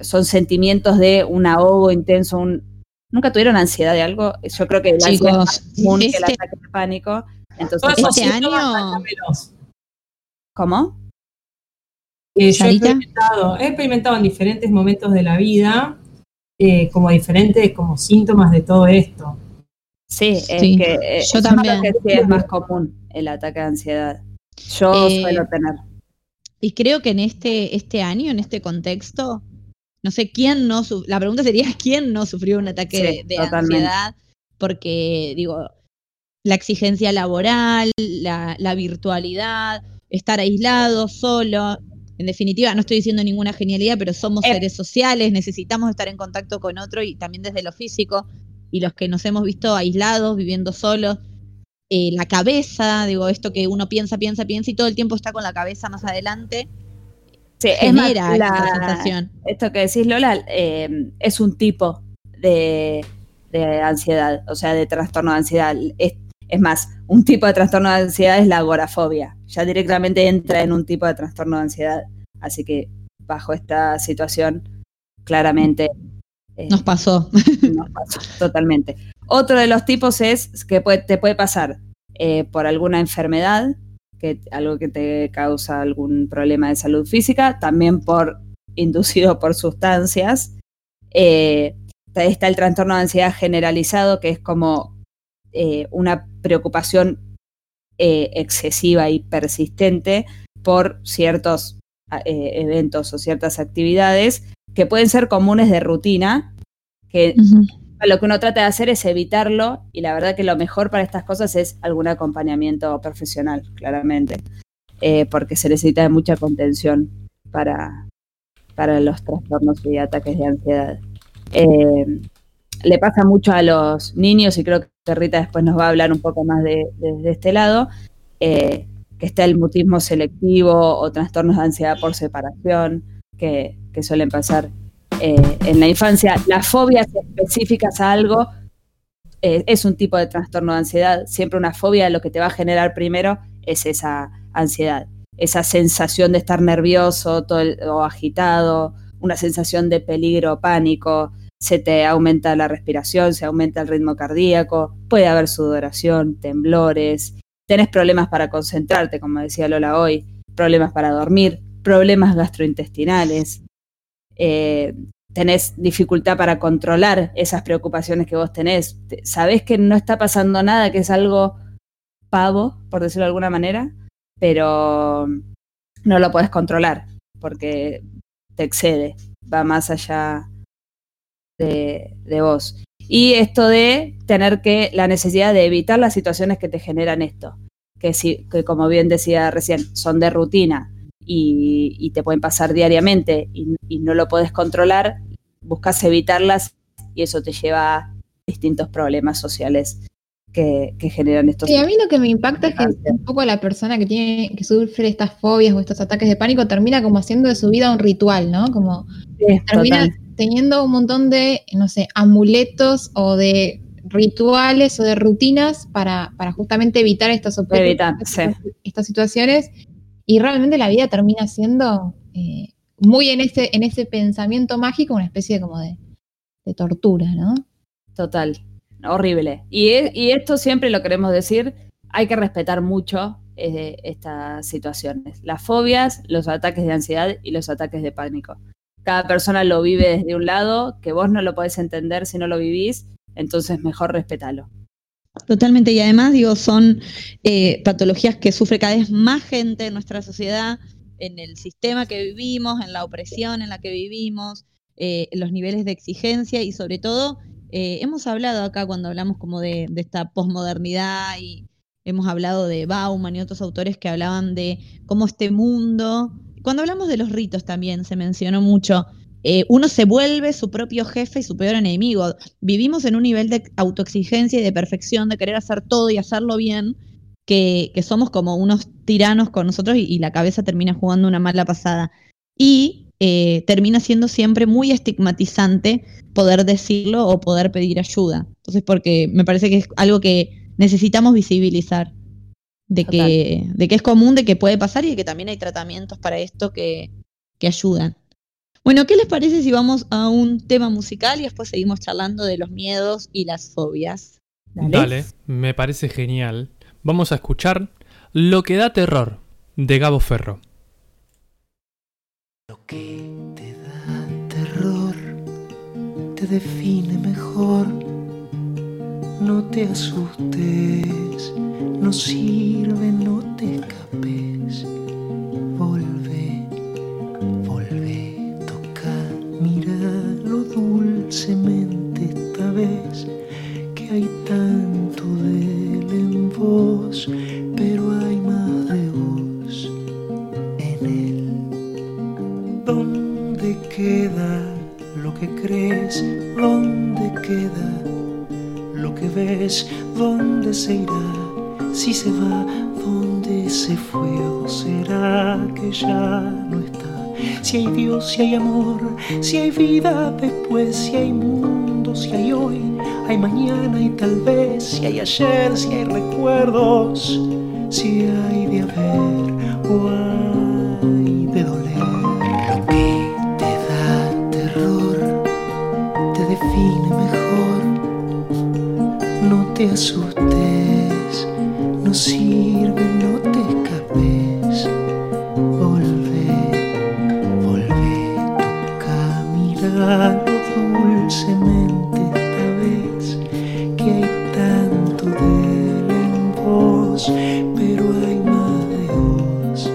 son sentimientos de un ahogo intenso, un... ¿Nunca tuvieron ansiedad de algo? Yo creo que la ansiedad es más Chicos, común que el este, ataque de pánico. Entonces, Este año-. ¿cómo? Eh, yo he experimentado, he experimentado en diferentes momentos de la vida eh, como diferentes como síntomas de todo esto. Sí, es Sí, que eh, yo también. que sí es más común el ataque de ansiedad. Yo Eh, suelo tener. Y creo que en este, este año, en este contexto, no sé quién no la pregunta sería [laughs] quién no sufrió un ataque Sí, de, ansiedad, porque digo, la exigencia laboral, la, la virtualidad, estar aislado, solo. En definitiva, no estoy diciendo ninguna genialidad, pero somos Eh. seres sociales, necesitamos estar en contacto con otro y también desde lo físico. Y los que nos hemos visto aislados, viviendo solos, eh, la cabeza, digo, esto que uno piensa, piensa, piensa y todo el tiempo está con la cabeza más adelante, Sí, es más, genera la- esta sensación. esto que decís, Lola, eh, es un tipo de, de ansiedad, o sea, de trastorno de ansiedad. Es, es más, un tipo de trastorno de ansiedad es la agorafobia. Ya directamente entra en un tipo de trastorno de ansiedad. Así que bajo esta situación, claramente eh, Nos pasó. nos pasó [laughs] totalmente. Otro de los tipos es que te puede pasar eh, por alguna enfermedad, que, algo que te causa algún problema de salud física, también por [laughs] inducido por sustancias. Eh, está el trastorno de ansiedad generalizado, que es como eh, una preocupación excesiva y persistente por ciertos eventos o ciertas actividades que pueden ser comunes de rutina, que lo que uno trata de hacer es evitarlo y la verdad que lo mejor para estas cosas es algún acompañamiento profesional, claramente, eh, porque se necesita mucha contención para, para los trastornos y ataques de ansiedad. Eh, le pasa mucho a los niños y creo que Rita después nos va a hablar un poco más de, de- de este lado, eh, que está el mutismo selectivo o trastornos de ansiedad por separación, que, que suelen pasar eh, en la infancia. Las fobias específicas a algo eh, es un tipo de trastorno de ansiedad. Siempre una fobia lo que te va a generar primero es esa ansiedad, esa sensación de estar nervioso todo el- o agitado, una sensación de peligro, pánico, se te aumenta la respiración, se aumenta el ritmo cardíaco, puede haber sudoración, temblores, tenés problemas para concentrarte, como decía Lola hoy, problemas para dormir, problemas gastrointestinales, eh, tenés dificultad para controlar esas preocupaciones que vos tenés, Te- sabés que no está pasando nada, que es algo pavo, por decirlo de alguna manera, pero no lo podés controlar porque te excede, va más allá de, de vos. Y esto de tener que, la necesidad de evitar las situaciones que te generan esto, que, si, que como bien decía recién, son de rutina y, y te pueden pasar diariamente y, y no lo puedes controlar, buscas evitarlas y eso te lleva a distintos problemas sociales que, que generan estos. Sí, a mí lo que me impacta es que un poco la persona que tiene, que sufre estas fobias o estos ataques de pánico termina como haciendo de su vida un ritual, ¿no? Como Sí, termina total. teniendo un montón de, no sé, amuletos o de rituales o de rutinas para, para justamente evitar objetos, Evitar, estas, estas situaciones y realmente la vida termina siendo eh, muy en ese, en ese pensamiento mágico una especie como de, de tortura, ¿no? Total, horrible. Y, e- y esto siempre lo queremos decir, hay que respetar mucho eh, estas situaciones, las fobias, los ataques de ansiedad y los ataques de pánico. Cada persona lo vive desde un lado, que vos no lo podés entender si no lo vivís, entonces mejor respetalo. Totalmente, y además, digo, son eh, patologías que sufre cada vez más gente en nuestra sociedad, en el sistema que vivimos, en la opresión en la que vivimos, eh, los niveles de exigencia y sobre todo, eh, hemos hablado acá cuando hablamos como de, de esta posmodernidad y hemos hablado de Bauman y otros autores que hablaban de cómo este mundo, cuando hablamos de los ritos también se mencionó mucho, eh, uno se vuelve su propio jefe y su peor enemigo. Vivimos en un nivel de autoexigencia y de perfección, de querer hacer todo y hacerlo bien, que, que somos como unos tiranos con nosotros y, y la cabeza termina jugando una mala pasada. Y eh, termina siendo siempre muy estigmatizante poder decirlo o poder pedir ayuda. Entonces, porque me parece que es algo que necesitamos visibilizar. De que, de que es común, de que puede pasar y de que también hay tratamientos para esto que, que ayudan. Bueno, ¿qué les parece si vamos a un tema musical y después seguimos charlando de los miedos y las fobias? Dale, me parece genial. Vamos a escuchar Lo que da terror, de Gabo Ferro. que te da terror te define mejor. No te asustes, no sirve, no te escapes. Dulcemente esta vez. Que hay tanto de él en vos, pero hay más de vos en él. ¿Dónde queda lo que crees? ¿Dónde queda lo que ves? ¿Dónde se irá? Si se va, ¿dónde se fue? ¿O será que ya no? Si hay Dios, si hay amor, si hay vida después, si hay mundo, si hay hoy, hay mañana y tal vez, si hay ayer, si hay recuerdos, si hay de haber o hay de doler. Lo que te da terror te define mejor. No te asustes, dulcemente esta vez. Que hay tanto de él en vos, pero hay más de vos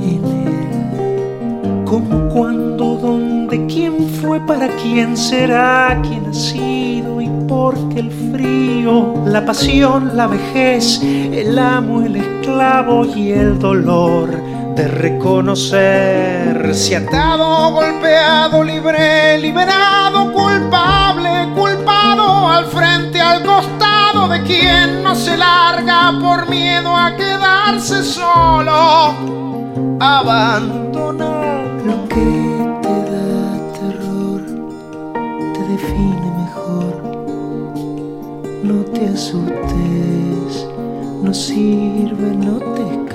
en él. ¿Cómo, cuándo, dónde, quién fue, para quién será, quién ha sido y por qué el frío, la pasión, la vejez, el amo, el esclavo y el dolor de reconocer si golpeado, libre, liberado, culpable, culpado, al frente, al costado de quien no se larga por miedo a quedarse solo. Abandonar lo que te da terror te define mejor. No te asustes no sirve no te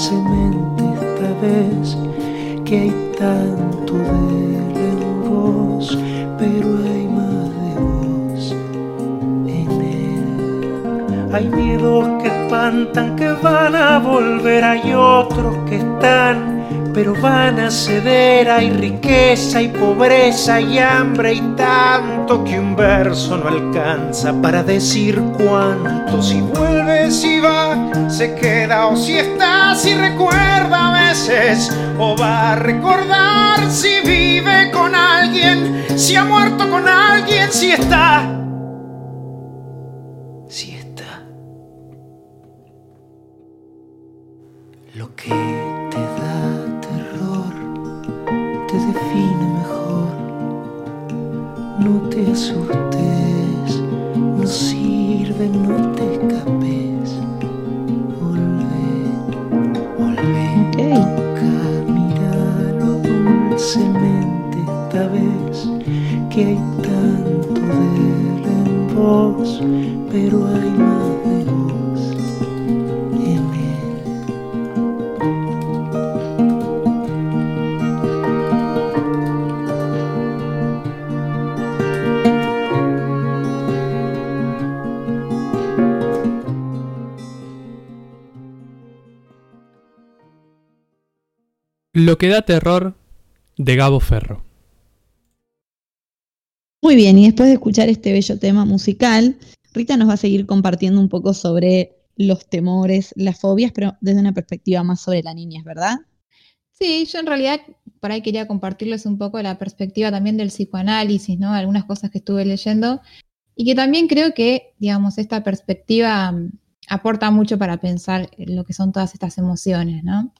dulcemente esta vez que hay tanto de en vos pero hay más de vos en él. Hay miedos que espantan, que van a volver, hay otros que están, pero van a ceder. Hay riqueza y pobreza y hambre y tanto que un verso no alcanza para decir cuánto. Si vuelve, si va, se queda o si si recuerda a veces o va a recordar si vive con alguien, si ha muerto con alguien, si está vos, pero hay más de vos en él. Lo que da terror de Gabo Ferro. Muy bien, y después de escuchar este bello tema musical, Rita nos va a seguir compartiendo un poco sobre los temores, las fobias, pero desde una perspectiva más sobre la niñez, ¿verdad? Sí, yo en realidad por ahí quería compartirles un poco la perspectiva también del psicoanálisis, ¿no? Algunas cosas que estuve leyendo y que también creo que, digamos, esta perspectiva mm, aporta mucho para pensar en lo que son todas estas emociones, ¿no?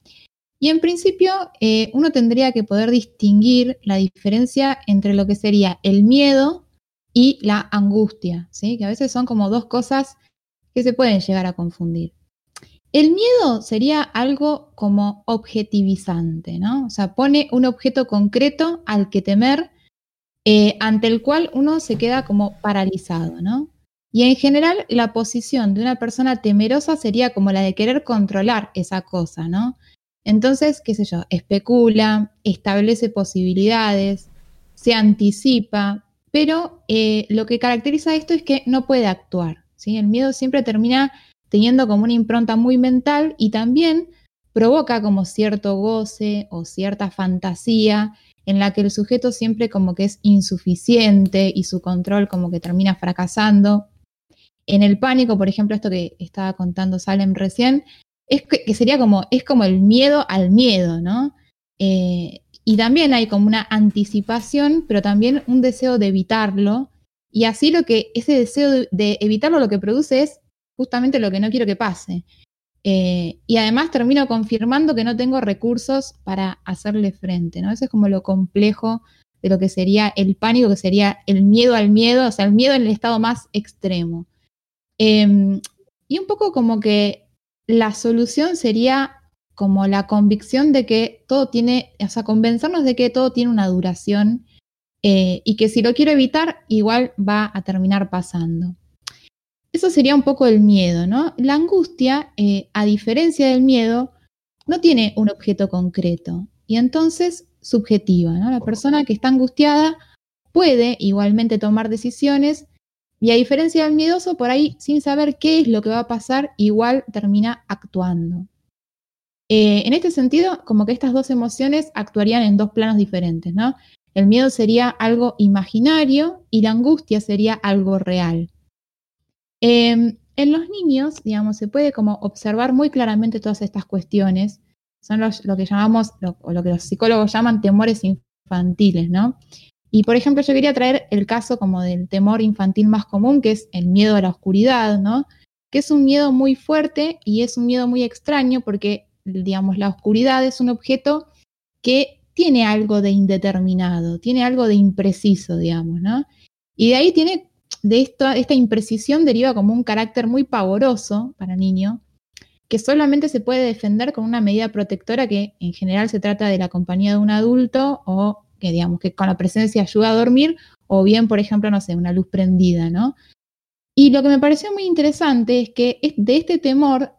Y en principio, eh, uno tendría que poder distinguir la diferencia entre lo que sería el miedo y la angustia, ¿sí? Que a veces son como dos cosas que se pueden llegar a confundir. El miedo sería algo como objetivizante, ¿no? O sea, pone un objeto concreto al que temer, eh, ante el cual uno se queda como paralizado, ¿no? Y en general, la posición de una persona temerosa sería como la de querer controlar esa cosa, ¿no? Entonces, qué sé yo, especula, establece posibilidades, se anticipa, pero eh, lo que caracteriza esto es que no puede actuar. El miedo siempre termina teniendo como una impronta muy mental y también provoca como cierto goce o cierta fantasía en la que el sujeto siempre como que es insuficiente y su control como que termina fracasando. En el pánico, por ejemplo, esto que estaba contando Salem recién, es que, sería como, es como el miedo al miedo, ¿no? Eh, y también hay como una anticipación, pero también un deseo de evitarlo. Y así lo que ese deseo de, evitarlo lo que produce es justamente lo que no quiero que pase. Eh, y además termino confirmando que no tengo recursos para hacerle frente, ¿no? Eso es como lo complejo de lo que sería el pánico, que sería el miedo al miedo, o sea, el miedo en el estado más extremo. Eh, y un poco como que la solución sería como la convicción de que todo tiene, o sea, convencernos de que todo tiene una duración eh, y que si lo quiero evitar, igual va a terminar pasando. Eso sería un poco el miedo, ¿no? La angustia, eh, a diferencia del miedo, no tiene un objeto concreto y entonces subjetiva, ¿no? La persona que está angustiada puede igualmente tomar decisiones y a diferencia del miedoso, por ahí, sin saber qué es lo que va a pasar, igual termina actuando. Eh, en este sentido, como que estas dos emociones actuarían en dos planos diferentes, ¿no? El miedo sería algo imaginario y la angustia sería algo real. Eh, en los niños, digamos, se puede como observar muy claramente todas estas cuestiones. Son los, lo que llamamos, o lo que los psicólogos llaman temores infantiles, ¿no? Y por ejemplo, yo quería traer el caso como del temor infantil más común, que es el miedo a la oscuridad, ¿no? Que es un miedo muy fuerte y es un miedo muy extraño porque, digamos, la oscuridad es un objeto que tiene algo de indeterminado, tiene algo de impreciso, digamos, ¿no? Y de ahí tiene de esto, esta imprecisión deriva como un carácter muy pavoroso para el niño, que solamente se puede defender con una medida protectora que en general se trata de la compañía de un adulto o que digamos que con la presencia ayuda a dormir o bien, por ejemplo, no sé, una luz prendida, ¿no? Y lo que me pareció muy interesante es que de este temor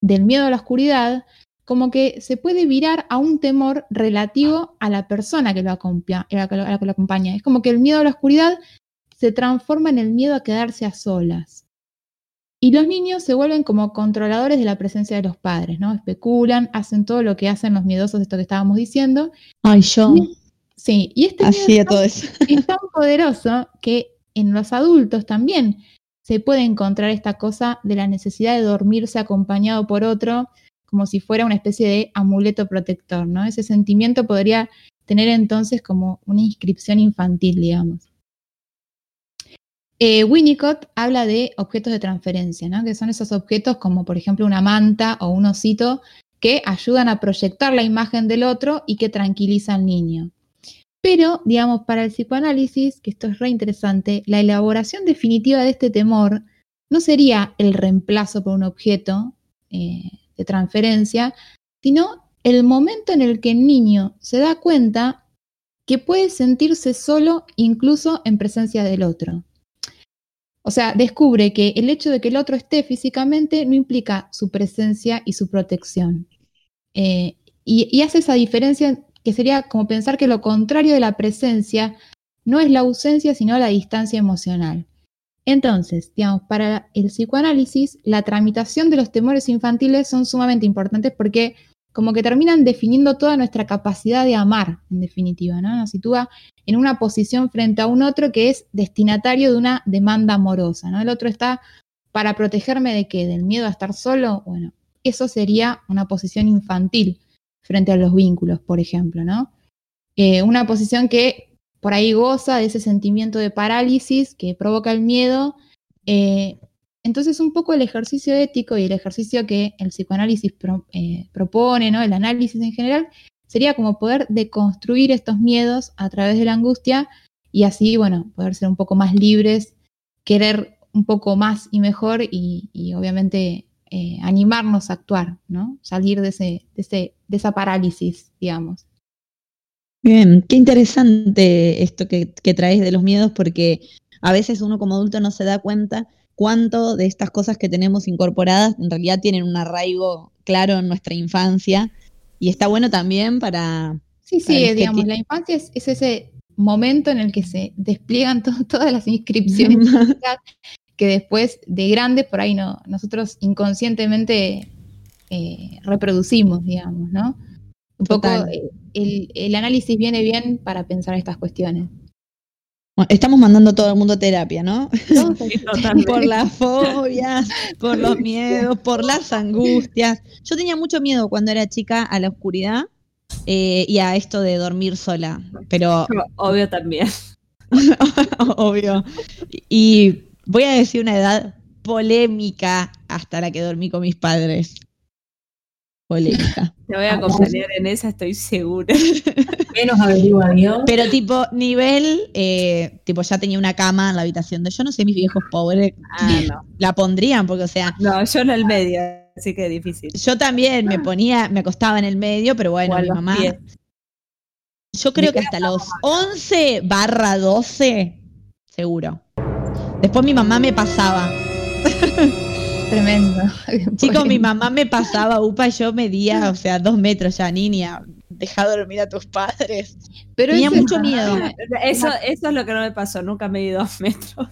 del miedo a la oscuridad, como que se puede virar a un temor relativo a la persona que lo, la que lo acompaña. Es como que el miedo a la oscuridad se transforma en el miedo a quedarse a solas. Y los niños se vuelven como controladores de la presencia de los padres, ¿no? Especulan, hacen todo lo que hacen los miedosos de esto que estábamos diciendo. Ay, yo. Y- sí, y este Hacía es todo eso. es tan poderoso que en los adultos también se puede encontrar esta cosa de la necesidad de dormirse acompañado por otro, como si fuera una especie de amuleto protector, ¿no? Ese sentimiento podría tener entonces como una inscripción infantil, digamos. Eh, Winnicott habla de objetos de transferencia, ¿no? que son esos objetos como por ejemplo una manta o un osito que ayudan a proyectar la imagen del otro y que tranquiliza al niño. Pero, digamos, para el psicoanálisis, que esto es re interesante, la elaboración definitiva de este temor no sería el reemplazo por un objeto eh, de transferencia, sino el momento en el que el niño se da cuenta que puede sentirse solo incluso en presencia del otro. O sea, descubre que el hecho de que el otro esté físicamente no implica su presencia y su protección. Eh, y, y hace esa diferencia que sería como pensar que lo contrario de la presencia no es la ausencia, sino la distancia emocional. Entonces, digamos, para el psicoanálisis, la tramitación de los temores infantiles son sumamente importantes porque como que terminan definiendo toda nuestra capacidad de amar, en definitiva, ¿no? Nos sitúa en una posición frente a un otro que es destinatario de una demanda amorosa, ¿no? El otro está para protegerme de qué? Del miedo a estar solo. Bueno, eso sería una posición infantil frente a los vínculos, por ejemplo, ¿no? Eh, una posición que por ahí goza de ese sentimiento de parálisis que provoca el miedo. Eh, entonces, un poco el ejercicio ético y el ejercicio que el psicoanálisis eh, propone, ¿no? el análisis en general, sería como poder deconstruir estos miedos a través de la angustia y así, bueno, poder ser un poco más libres, querer un poco más y mejor y, obviamente eh, animarnos a actuar, ¿no? Salir de, ese, de, ese, de esa parálisis, digamos. Bien, qué interesante esto que, que traes de los miedos, porque a veces uno como adulto no se da cuenta cuánto de estas cosas que tenemos incorporadas en realidad tienen un arraigo claro en nuestra infancia. Y está bueno también para... Sí, para sí, que digamos, la infancia es, es ese momento en el que se despliegan to- [laughs] todas las inscripciones [laughs] que después de grandes por ahí no, nosotros inconscientemente eh, reproducimos, digamos, ¿no? Un poco Total. eh, el, el análisis viene bien para pensar estas cuestiones. Bueno, estamos mandando a todo el mundo a terapia, ¿no? [laughs] Totalmente. por las fobias, por los miedos, por las angustias. Yo tenía mucho miedo cuando era chica a la oscuridad eh, y a esto de dormir sola, pero [laughs] Obvio también. [laughs] obvio. Y voy a decir una edad polémica hasta la que dormí con mis padres. Polémica. [laughs] Te voy a acompañar en esa, estoy segura. [laughs] Menos averigua Dios. Pero tipo, nivel, eh, tipo, ya tenía una cama en la habitación de yo no sé, mis viejos pobres Ah, no. la pondrían, porque o sea, No, yo en el medio, así que difícil. yo también me ponía, me acostaba en el medio, pero bueno, mi mamá. pies. Yo creo que hasta los 11 barra 12, seguro. Después mi mamá me pasaba. [laughs] Tremendo. [laughs] Chicos, mi mamá me pasaba, upa, y yo medía, o sea, dos metros ya, niña. Deja dormir a tus padres. Pero Tenía eso mucho es- miedo. Eso, eso es lo que no me pasó, nunca medí dos [laughs] metros.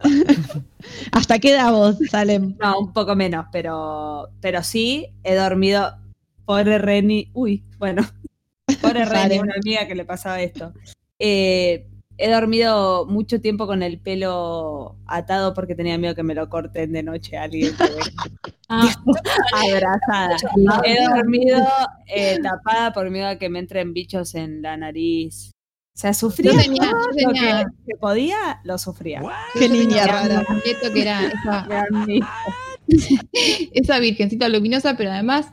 [laughs] ¿Hasta qué edad vos, Salem? No, un poco menos, pero, pero sí he dormido. Pobre Reni. Uy, bueno. Pobre Reni, una amiga que le pasaba esto. Eh, he dormido mucho tiempo con el pelo atado porque tenía miedo que me lo corten de noche alguien. que venga. [laughs] Ah, [laughs] Abrazada. He dormido eh, tapada por miedo a que me entren bichos en la nariz. O sea, sufría Yo tenía- todo yo lo tenía- que, que podía, lo sufría. Qué niña rara. que era [laughs] esa virgencita luminosa, pero además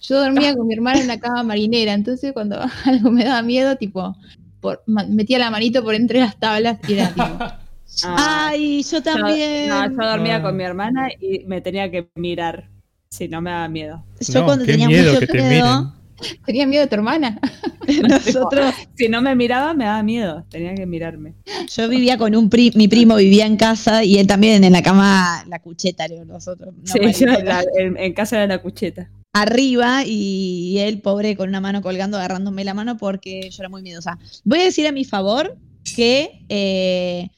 yo dormía con mi hermana en una cama marinera, entonces cuando algo me daba miedo, tipo, por, ma- metía la manito por entre las tablas y era tipo, [laughs] Ah, Ay, yo yo- también. no, yo dormía Ah. con mi hermana y me tenía que mirar. Si no me daba miedo. Yo No, cuando qué tenía miedo mucho que te miedo, [laughs] tenía miedo de tu hermana. [laughs] nosotros, Si no me miraba, me daba miedo. Tenía que mirarme. yo vivía con un pri- mi primo vivía en casa y él también en la cama, la cucheta, digo, nosotros. no Sí, yo en, la- en- en casa de la cucheta. Arriba y él, pobre, con una mano colgando, agarrándome la mano porque yo era muy miedosa. Voy a decir a mi favor que eh,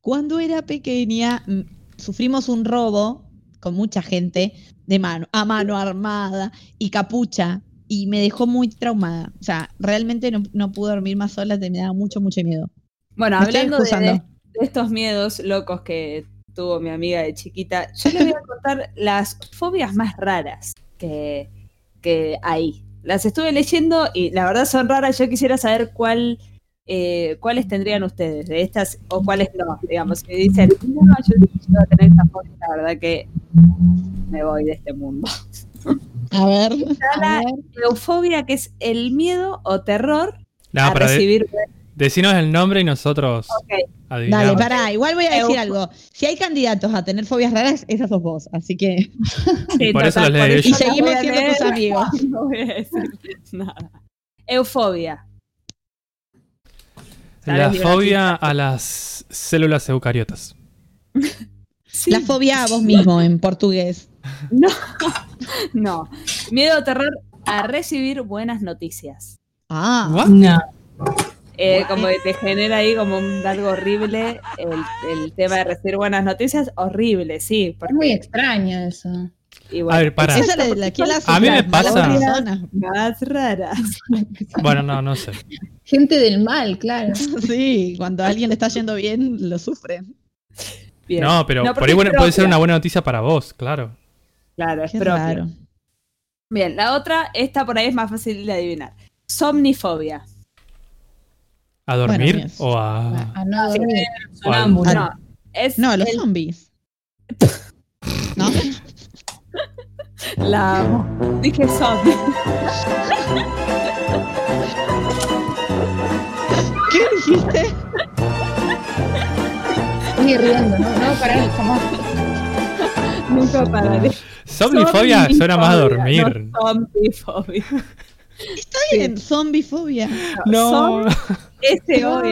cuando era pequeña mm, sufrimos un robo con mucha gente de mano, a mano armada y capucha y me dejó muy traumada. O sea, realmente no, no pude dormir más sola, me daba mucho, mucho miedo. Bueno, Me hablando de, estos miedos locos que tuvo mi amiga de chiquita, yo les voy a contar las fobias más raras que, que hay. Las estuve leyendo y la verdad son raras. Yo quisiera saber cuál, eh, cuáles tendrían ustedes de estas o cuáles no. Digamos, si dicen, no, yo quiero tener esta fobia, la verdad que me voy de este mundo. A ver. La eufobia, que es el miedo o terror No, a de- recibir. Decinos el nombre y nosotros Dale, pará, igual voy a decir algo. Si hay candidatos a tener fobias raras, esas sos vos. Así que. [laughs] sí, por eso los Y seguimos siendo tus amigos. [laughs] No voy a decir nada. Eufobia. La ¿Sabes, fobia a las células eucariotas. [laughs] Sí. La fobia a vos mismo en portugués. No, no. Miedo o terror a recibir buenas noticias. Ah, ¿What? no. Eh, como que te genera ahí como un algo horrible el, el tema de recibir buenas noticias, horrible, sí. Es muy extraño eso. y bueno, A ver, para. la, la, ¿quién la A mí me pasa- más raras. [laughs] Bueno, no, no sé. Gente del mal, claro. Sí, cuando a alguien le está yendo bien, lo sufre. Bien. No, pero No, por ahí bueno, puede ser una buena noticia para vos, claro. Claro, es propio. raro. Bien, la otra, esta por ahí es más fácil de adivinar. Somnifobia. ¿A dormir bien. o A, a...? no dormir. Sonámbulo. No, es No, los el- zombies. [laughs] ¿No? la amo. Dije zombie. ¿Qué dijiste? Estoy riendo, ¿no? No, parar jamás. Nunca pararé. Somnifobia suena más a dormir. No, zombifobia. Está bien, zombiefobia. No.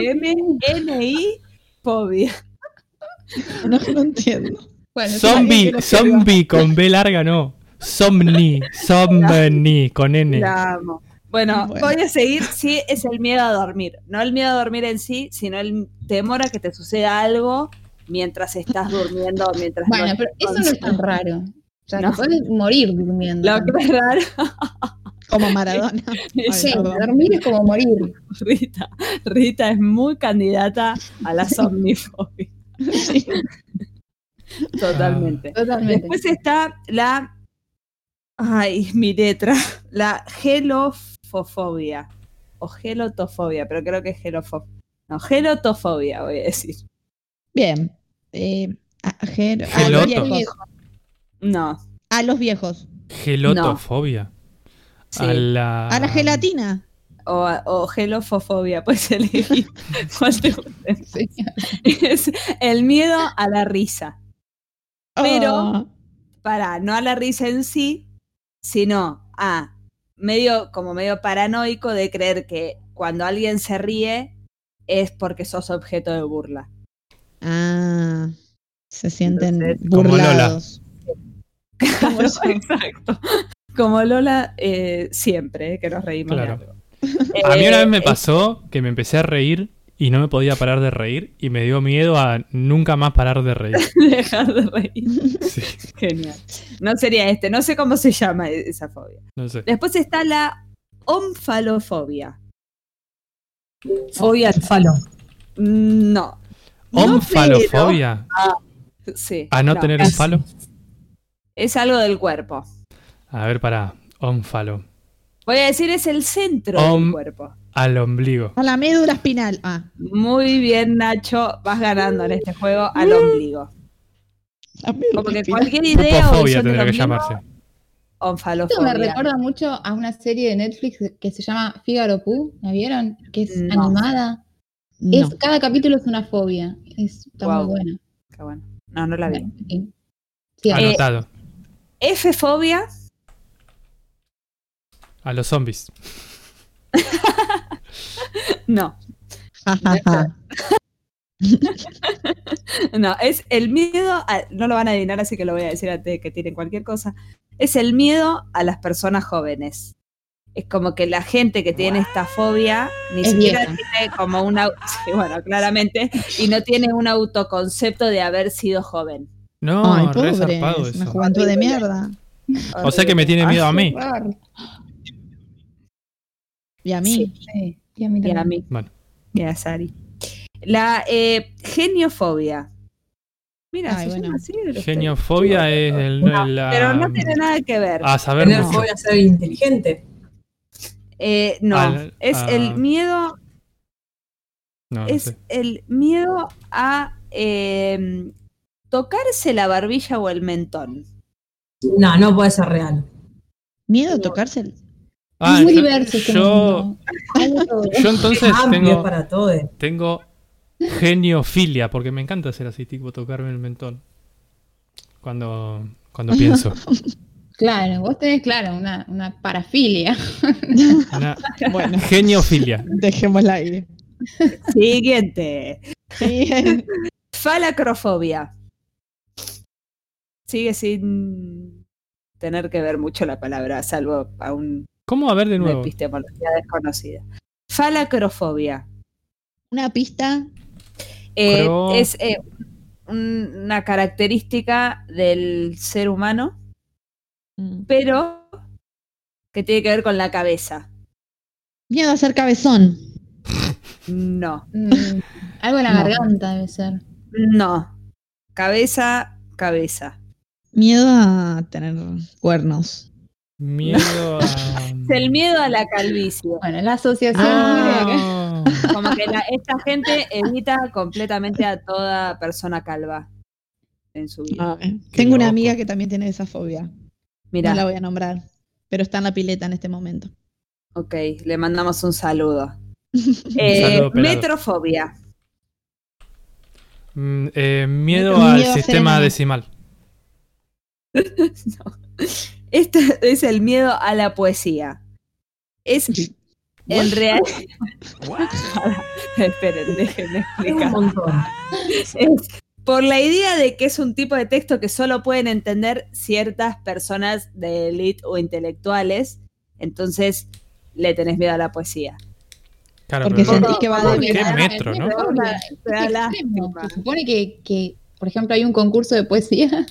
S-O-M-N-I fobia. No, no entiendo. Bueno, Zombie, zombie con B larga no. Somni, somni con N. La amo. Bueno, Bueno. voy a seguir. Sí, es el miedo a dormir. No el miedo a dormir en sí, sino el temor a que te suceda algo mientras estás durmiendo, mientras Bueno, no pero eso no es tan raro. O sea, No. te puedes morir durmiendo. Lo que es raro, Como [laughs] Maradona. Sí, dormir es como morir. [laughs] Rita, Rita es muy candidata a la somnifobia. Sí. Totalmente. Totalmente. Después está la. Ay, mi letra. La gelofofobia. O gelotofobia, pero creo que es gelofobia. No, gelotofobia, voy a decir. Bien. Eh, a, los viejos. No. A los viejos. Gelotofobia. Sí. A la... A la gelatina. O, o gelofofobia, [laughs] puedes elegir cuál te guste. Sí. Es el miedo a la risa. Pero- Oh. Para, no a la risa en sí, sino a medio, como medio paranoico de creer que cuando alguien se ríe es porque sos objeto de burla. Ah, se sienten Entonces, como Lola. burlados. [laughs] Como yo. Exacto. Como Lola eh, siempre, eh, que nos reímos. de Claro. algo. A mí una Eh, vez me es- pasó que me empecé a reír y no me podía parar de reír y me dio miedo a nunca más parar de reír. [laughs] Dejar de reír. [laughs] Sí, Genial. No sería este, no sé cómo se llama e- esa fobia. no sé. Después está la omfalofobia. Fobia al falo. No. No, Omfalofobia. pero- sí. A no, tener un falo. Es algo del cuerpo. A ver, para. Omfalo. Voy a decir, es el centro Om- del cuerpo. Al ombligo. A la médula espinal. Ah, Muy bien, Nacho. Vas ganando en este juego al ombligo. la médula Como que cualquier idea o visión tendría que ombligo, llamarse. Esto me recuerda mucho a una serie de Netflix que se llama Figaro Pooh, ¿la vieron? Que es No. animada. No. Es, cada capítulo es una fobia. Es, está muy buena. Qué bueno. No, no la vi. Sí, Eh, Anotado. F-fobia. A los zombies. [laughs] No. [laughs] No, es el miedo, a- no lo van a adivinar, así que lo voy a decir antes de que tiren cualquier cosa. Es el miedo a las personas jóvenes. Es como que la gente que tiene esta fobia ni Es siquiera vieja. tiene como una, [laughs] sí, bueno, claramente, y no tiene un autoconcepto de haber sido joven. No, Ay, re pobre. zarpado Es una juventud de mierda. O sea que me tiene miedo a mí. Y a mí. Sí, y a mí Y a también. mí, Bueno, y a Sari. La eh, geniofobia. Mira, Ay, bueno. así, geniofobia es el. No, la- pero no tiene nada que ver. A saber Tener fobia a ser inteligente. Eh, no, Al- es a- el miedo No, no es sé. el miedo a eh, tocarse la barbilla o el mentón. No, no puede ser real. Miedo a tocarse. Ah, es muy yo- diverso este yo, mundo. [laughs] Yo entonces Amplio tengo, para todo. tengo geniofilia, porque me encanta hacer así, tipo tocarme el mentón. Cuando, cuando pienso. [laughs] Claro, vos tenés, claro, una, una parafilia. [laughs] Una Bueno, geniofilia. dejemos el aire. Siguiente. Sí. Falacrofobia. Sigue sin tener que ver mucho la palabra, salvo a un, ¿Cómo? A ver de nuevo. epistemología desconocida. Falacrofobia. Una pista. Eh, Cro- es eh, un- una característica del ser humano, Mm. pero que tiene que ver con la cabeza. Miedo a ser cabezón. No, Mm, algo en la No. garganta debe ser. no. Cabeza, cabeza. Miedo a tener cuernos. Miedo a. Es [laughs] el miedo a la calvicie. Bueno, la asociación. Ah. [laughs] Como que la- esta gente evita completamente a toda persona calva en su vida. Ah, Tengo una amiga que también tiene esa fobia. Mira, No la voy a nombrar. Pero está en la pileta en este momento. ok, le mandamos un saludo. [laughs] Eh, saludo metrofobia. Mm, eh, miedo Miedo al sistema decimal. No. Este [laughs] es el miedo a la poesía. Es en realidad. [laughs] Esperen, déjenme un explicar. montón. Es por la idea de que es un tipo de texto que solo pueden entender ciertas personas de élite o intelectuales, entonces le tenés miedo a la poesía. Claro, Porque pero- sentís que va a ¿Qué metro, no? Se supone que, que, por ejemplo, hay un concurso de poesía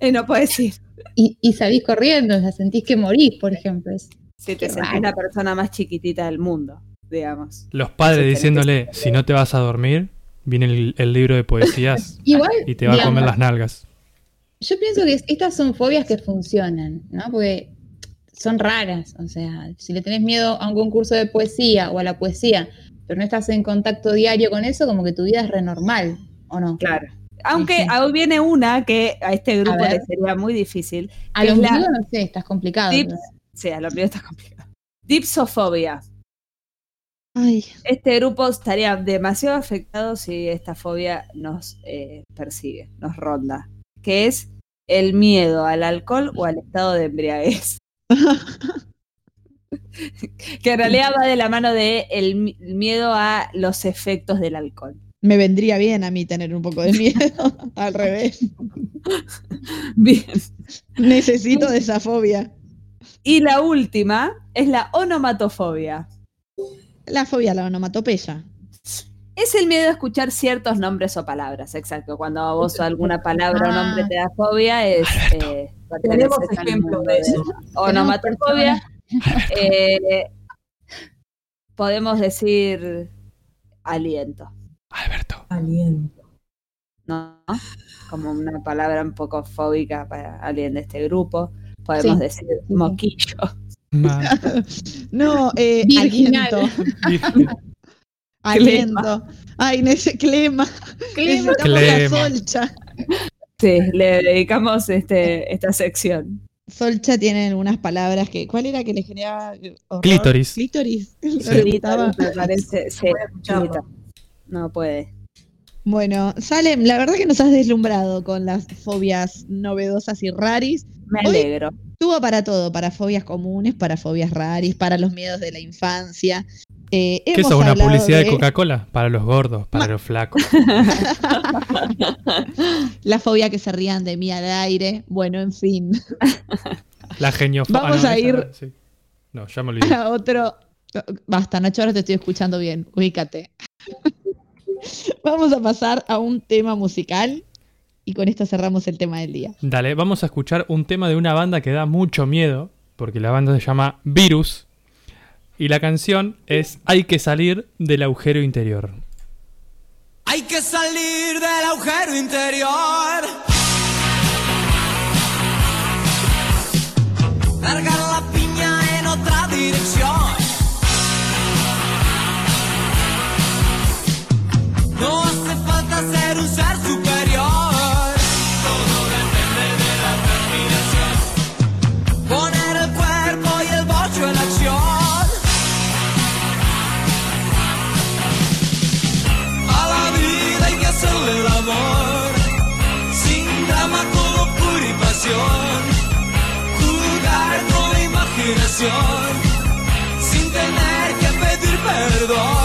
Y no puedes ir. y, y salís corriendo, o sea, sentís que morís, por ejemplo. Es- Si te sentís raro. la persona más chiquitita del mundo, digamos. Los padres diciéndole, que si no te vas a dormir, viene el, el libro de poesías [laughs] Igual, y te va a comer las nalgas. Yo pienso que estas son fobias que funcionan, ¿no? Porque son raras. O sea, si le tenés miedo a un concurso de poesía o a la poesía, pero no estás en contacto diario con eso, como que tu vida es renormal, ¿o no? Claro. Aunque Sí. ahí viene una que a este grupo A le sería muy difícil. A los la- míos, no sé, estás complicado. Sí, a lo mío está complicado. Dipsofobia. Ay, Este grupo estaría demasiado afectado si esta fobia nos eh, persigue, nos ronda, que es el miedo al alcohol o al estado de embriaguez. [laughs] que en realidad va de la mano de el mi- miedo a los efectos del alcohol. Me vendría bien a mí tener un poco de miedo. [laughs] Al revés. Bien. Necesito de esa fobia. Y la última es la onomatofobia. La fobia a la onomatopeya. Es el miedo a escuchar ciertos nombres o palabras, exacto. Cuando a vos alguna palabra o nombre Ah. te da fobia, es. eh, Tenemos ejemplos de eso. Onomatofobia. eh, podemos decir aliento, Alberto. Aliento. ¿no? Como una palabra un poco fóbica para alguien de este grupo. Podemos Sí. decir moquillo. [laughs] No, eh, Virginal. aliento. [laughs] Aliento. Ay, clema. Necesitamos la Clema. solcha. Sí, le dedicamos este, esta sección. Solcha tiene algunas palabras que. ¿Cuál era que le generaba horror? Clítoris. Clítoris. Sí, gustaba. me parece. Sí. No puede. Bueno, Salem, la verdad que nos has deslumbrado con las fobias novedosas y raris. Me Hoy- alegro. Tuvo para todo, para fobias comunes, para fobias raris, para los miedos de la infancia. Eh, ¿Qué es? ¿Una publicidad de de Coca-Cola? Para los gordos, para los flacos. [laughs] la fobia que se rían de mí al aire. Bueno, en fin. La geniofobia. Vamos a ir- No, ya me olvidé. A otro. Basta, Nacho, ahora te estoy escuchando bien. Ubícate. [laughs] Vamos a pasar a un tema musical y con esto cerramos el tema del día. Dale, vamos a escuchar un tema de una banda que da mucho miedo, porque la banda se llama Virus, y la canción es Hay que salir del agujero interior. Hay que salir del agujero interior. Largar la piña en otra dirección. Sin tener que pedir perdón.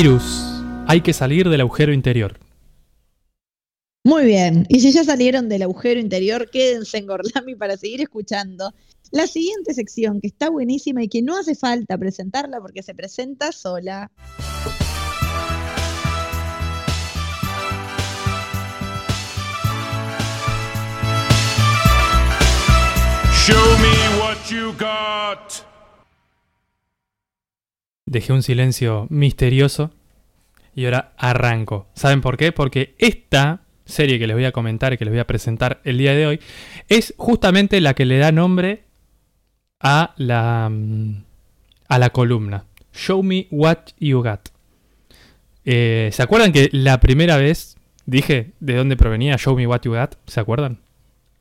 Virus. Hay que salir del agujero interior. Muy bien. Y si ya salieron del agujero interior, quédense en Gorlami para seguir escuchando la siguiente sección, que está buenísima y que no hace falta presentarla porque se presenta sola. Show me what you got. Dejé un silencio misterioso y ahora arranco. ¿Saben por qué? Porque esta serie que les voy a comentar y que les voy a presentar el día de hoy es justamente la que le da nombre a la, mm, a la columna. Show me what you got. Eh, ¿Se acuerdan que la primera vez dije de dónde provenía Show me what you got? ¿Se acuerdan?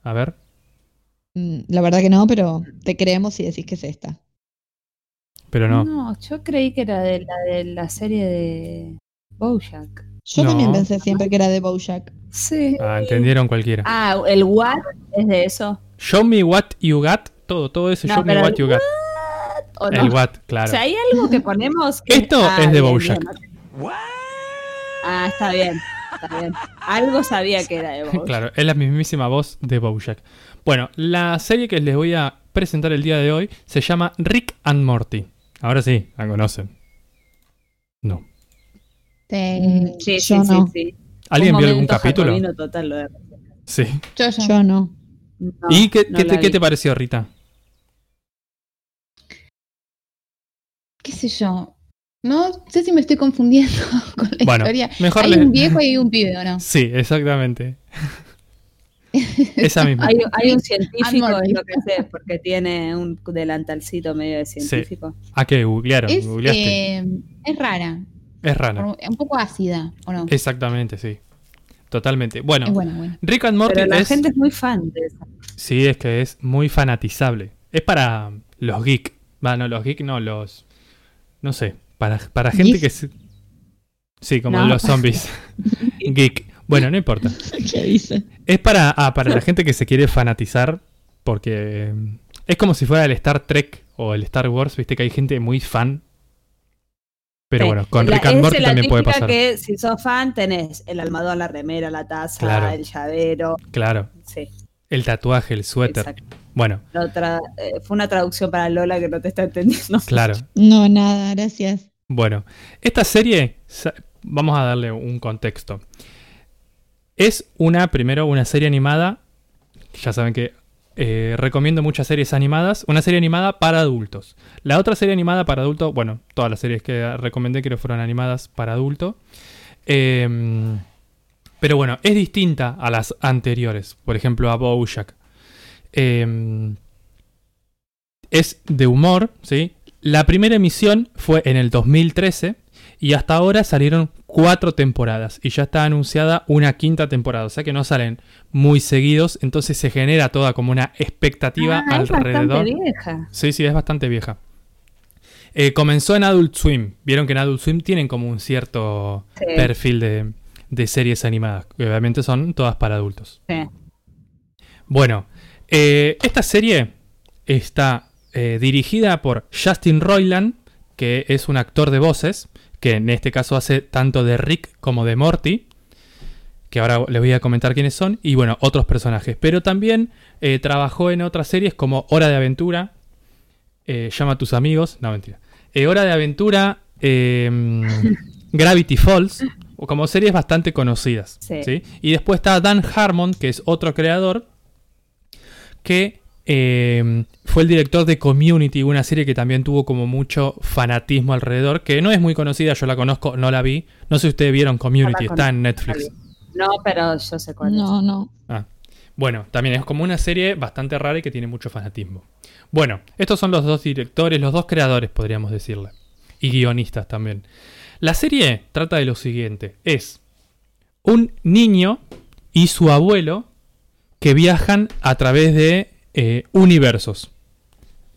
A ver. Mm, La verdad que no, pero te creemos si decís que es esta. Pero no. No, yo creí que era de la de la serie de Bojack. Yo No. también pensé siempre que era de Bojack. Sí. Ah, entendieron cualquiera. Ah, el what es de eso. Show me what you got. Todo, todo eso. No, show me pero what el you got. ¿O no? El what, claro. O sea, hay algo que ponemos. que- Esto Ah, es de bien, Bojack. bien. Ah, está bien. Está bien. Algo sabía que era de [laughs] Bojack. Claro, es la mismísima voz de Bojack. Bueno, la serie que les voy a presentar el día de hoy se llama Rick and Morty. Ahora sí, la conocen. No. Mm, Sí, Yo sí, no. sí, sí. ¿Alguien Un vio algún capítulo? jacobino total lo de- Sí. yo, yo. Yo no. No, ¿Y qué, no qué te, qué vi. te pareció, Rita? ¿Qué sé yo? No sé si me estoy confundiendo [laughs] con la Bueno, historia. mejor Hay le- un viejo y hay un pibe, ¿o no? Sí, exactamente. Esa misma. Hay, hay un científico, es lo que sé, porque tiene un delantalcito medio de científico. ¿A qué googlearon? Es, ¿Googleaste? eh, es rara, es rara. un poco ácida, ¿o no? Exactamente, sí. Totalmente. Bueno, Es buena, buena. Rick and Morty Pero la es... gente es muy fan de eso. Sí, es que es muy fanatizable. Es para los geek. Bueno, los geek no, los... No sé, para, para gente ¿Geek? que... se- Sí, como No. los zombies. [laughs] geek. Bueno, no importa. [laughs] ¿Qué dice? Es para, ah, para la gente que se quiere fanatizar porque mm, es como si fuera el Star Trek o el Star Wars, viste que hay gente muy fan. Pero Sí. bueno, con La- Rick and Morty la también puede pasar. que si sos fan tenés el almohadón, la remera, la taza, Claro. el llavero. Claro, Sí, el tatuaje, el suéter. exacto. Bueno, La otra, eh, fue una traducción para Lola que no te está entendiendo. claro. No, nada, gracias. Bueno, esta serie, sa- vamos a darle un contexto. Es una, primero, una serie animada. Ya saben que eh, recomiendo muchas series animadas. Una serie animada para adultos. La otra serie animada para adultos, bueno, todas las series que recomendé creo fueron animadas para adulto. Em, pero bueno, es distinta a las anteriores. Por ejemplo, a Bojack. Em, es de humor, ¿sí? La primera emisión fue en el 2013 y hasta ahora salieron cuatro temporadas y ya está anunciada una quinta temporada, o sea que no salen muy seguidos, entonces se genera toda como una expectativa Ah, es alrededor. bastante vieja. Sí, sí, es bastante vieja. Eh, comenzó en Adult Swim. Vieron que en Adult Swim tienen como un cierto Sí. perfil de, de series animadas, que obviamente son todas para adultos. Sí. Bueno, eh, esta serie está eh, dirigida por Justin Roiland, que es un actor de voces, que en este caso hace tanto de Rick como de Morty, que ahora les voy a comentar quiénes son, y bueno, otros personajes. Pero también eh, trabajó en otras series como Hora de Aventura, eh, Llama a tus amigos, no mentira, eh, Hora de Aventura, [laughs] Gravity Falls, o como series bastante conocidas. Sí. ¿sí? Y después está Dan Harmon, que es otro creador, que eh, fue el director de Community, una serie que también tuvo como mucho fanatismo alrededor, que no es muy conocida, yo la conozco, no la vi. No sé si ustedes vieron Community, No está en Netflix. No, pero yo sé cuál No, no. Ah. Bueno, también es como una serie bastante rara y que tiene mucho fanatismo. Bueno, estos son los dos directores, los dos creadores, podríamos decirle. Y guionistas también. La serie trata de lo siguiente. Es un niño y su abuelo que viajan a través de eh, universos.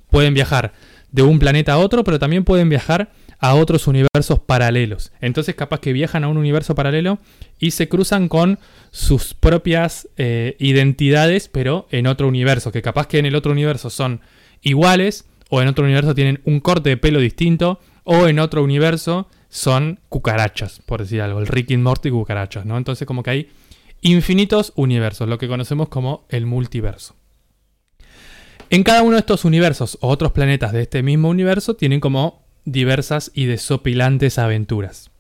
Pueden viajar de un planeta a otro, pero también pueden viajar a otros universos paralelos. Entonces capaz que viajan a un universo paralelo y se cruzan con sus propias eh, identidades, pero en otro universo. Que capaz que en el otro universo son iguales, o en otro universo tienen un corte de pelo distinto, o en otro universo son cucarachas, por decir algo. El Rick y Morty cucarachas, ¿no? Entonces como que hay infinitos universos, lo que conocemos como el multiverso. En cada uno de estos universos o otros planetas de este mismo universo tienen como diversas y desopilantes aventuras.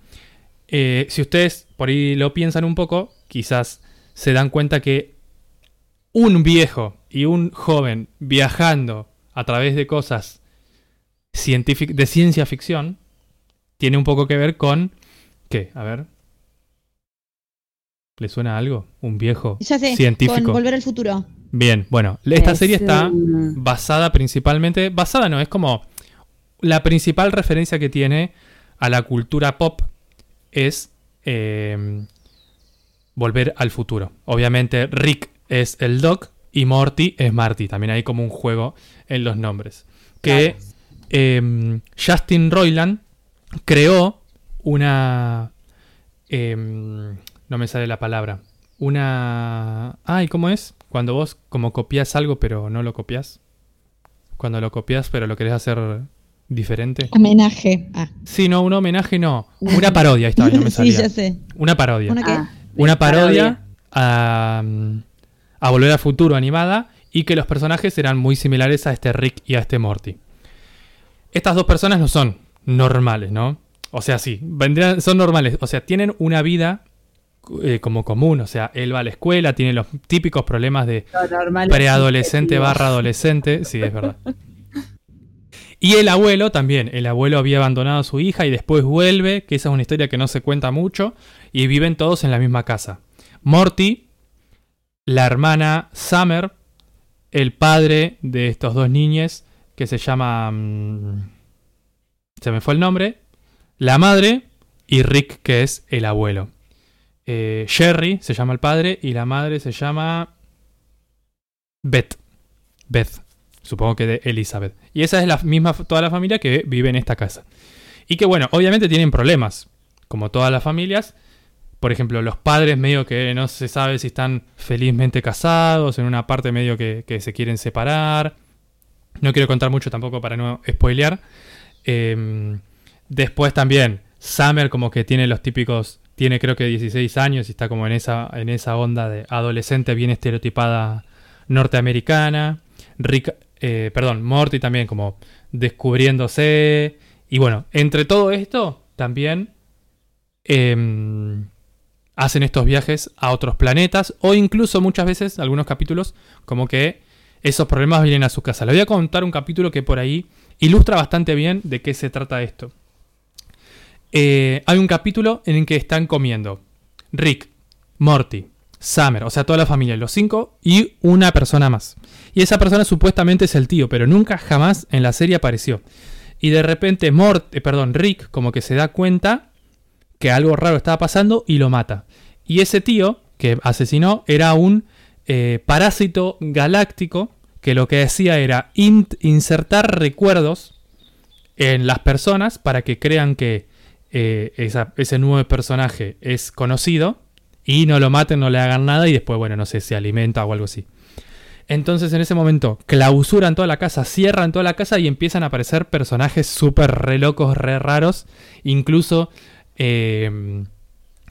Eh, si ustedes por ahí lo piensan un poco, quizás se dan cuenta que un viejo y un joven viajando a través de cosas de ciencia ficción tiene un poco que ver con... ¿Qué? A ver. ¿Le suena algo? Un viejo Ya sé, científico. con Volver al Futuro. Bien, bueno, esta Es serie está un- basada principalmente, basada no, es como la principal referencia que tiene a la cultura pop es eh, volver al futuro. Obviamente Rick es el Doc y Morty es Marty. También hay como un juego en los nombres. Que eh, Justin Roiland creó una... em, no me sale la palabra. Una... Ay, ¿cómo es? Cuando vos como copias algo pero no lo copias. Cuando lo copias pero lo querés hacer diferente. Homenaje. Ah. Sí, no, un homenaje no. Una parodia, ahí está, no me [laughs] sí, salía. ya sé. Una parodia. ¿Una qué? Ah, Una parodia parodia. a, a Volver al Futuro animada y que los personajes eran muy similares a este Rick y a este Morty. Estas dos personas no son normales, ¿no? O sea, sí, vendrían, son normales. O sea, tienen una vida eh, como común. O sea, él va a la escuela, tiene los típicos problemas de preadolescente barra adolescente. Sí, es verdad. [laughs] Y el abuelo también. El abuelo había abandonado a su hija y después vuelve, que esa es una historia que no se cuenta mucho, y viven todos en la misma casa. Morty, la hermana Summer, el padre de estos dos niñes, que se llama... mm, se me fue el nombre. La madre y Rick, que es el abuelo. Eh, Jerry se llama el padre y la madre se llama... Beth. Beth. Supongo que de Elizabeth. Y esa es la misma, toda la familia que vive en esta casa. Y que bueno, obviamente tienen problemas. Como todas las familias. Por ejemplo, los padres medio que no se sabe si están felizmente casados. En una parte medio que, se quieren separar. No quiero contar mucho tampoco para no spoilear. Eh, después también, Summer como que tiene los típicos... Tiene creo que 16 años y está como en esa, en esa onda de adolescente bien estereotipada norteamericana. Rick, eh, perdón, Morty también como descubriéndose. Y bueno, entre todo esto también em, hacen estos viajes a otros planetas o incluso muchas veces, algunos capítulos, como que esos problemas vienen a su casa. Les voy a contar un capítulo que por ahí ilustra bastante bien de qué se trata esto. Eh, hay un capítulo en el que están comiendo Rick, Morty, Summer, o sea, toda la familia, los cinco y una persona más. Y esa persona supuestamente es el tío, pero nunca jamás en la serie apareció. Y de repente Mort, eh, perdón, Rick como que se da cuenta que algo raro estaba pasando y lo mata. Y ese tío que asesinó era un eh, parásito galáctico que lo que hacía era insertar recuerdos en las personas para que crean que eh, ese nuevo personaje es conocido y no lo maten, no le hagan nada y después, bueno, no sé, se alimenta o algo así. Entonces en ese momento clausuran toda la casa, cierran toda la casa y empiezan a aparecer personajes súper re locos, re raros. Incluso eh,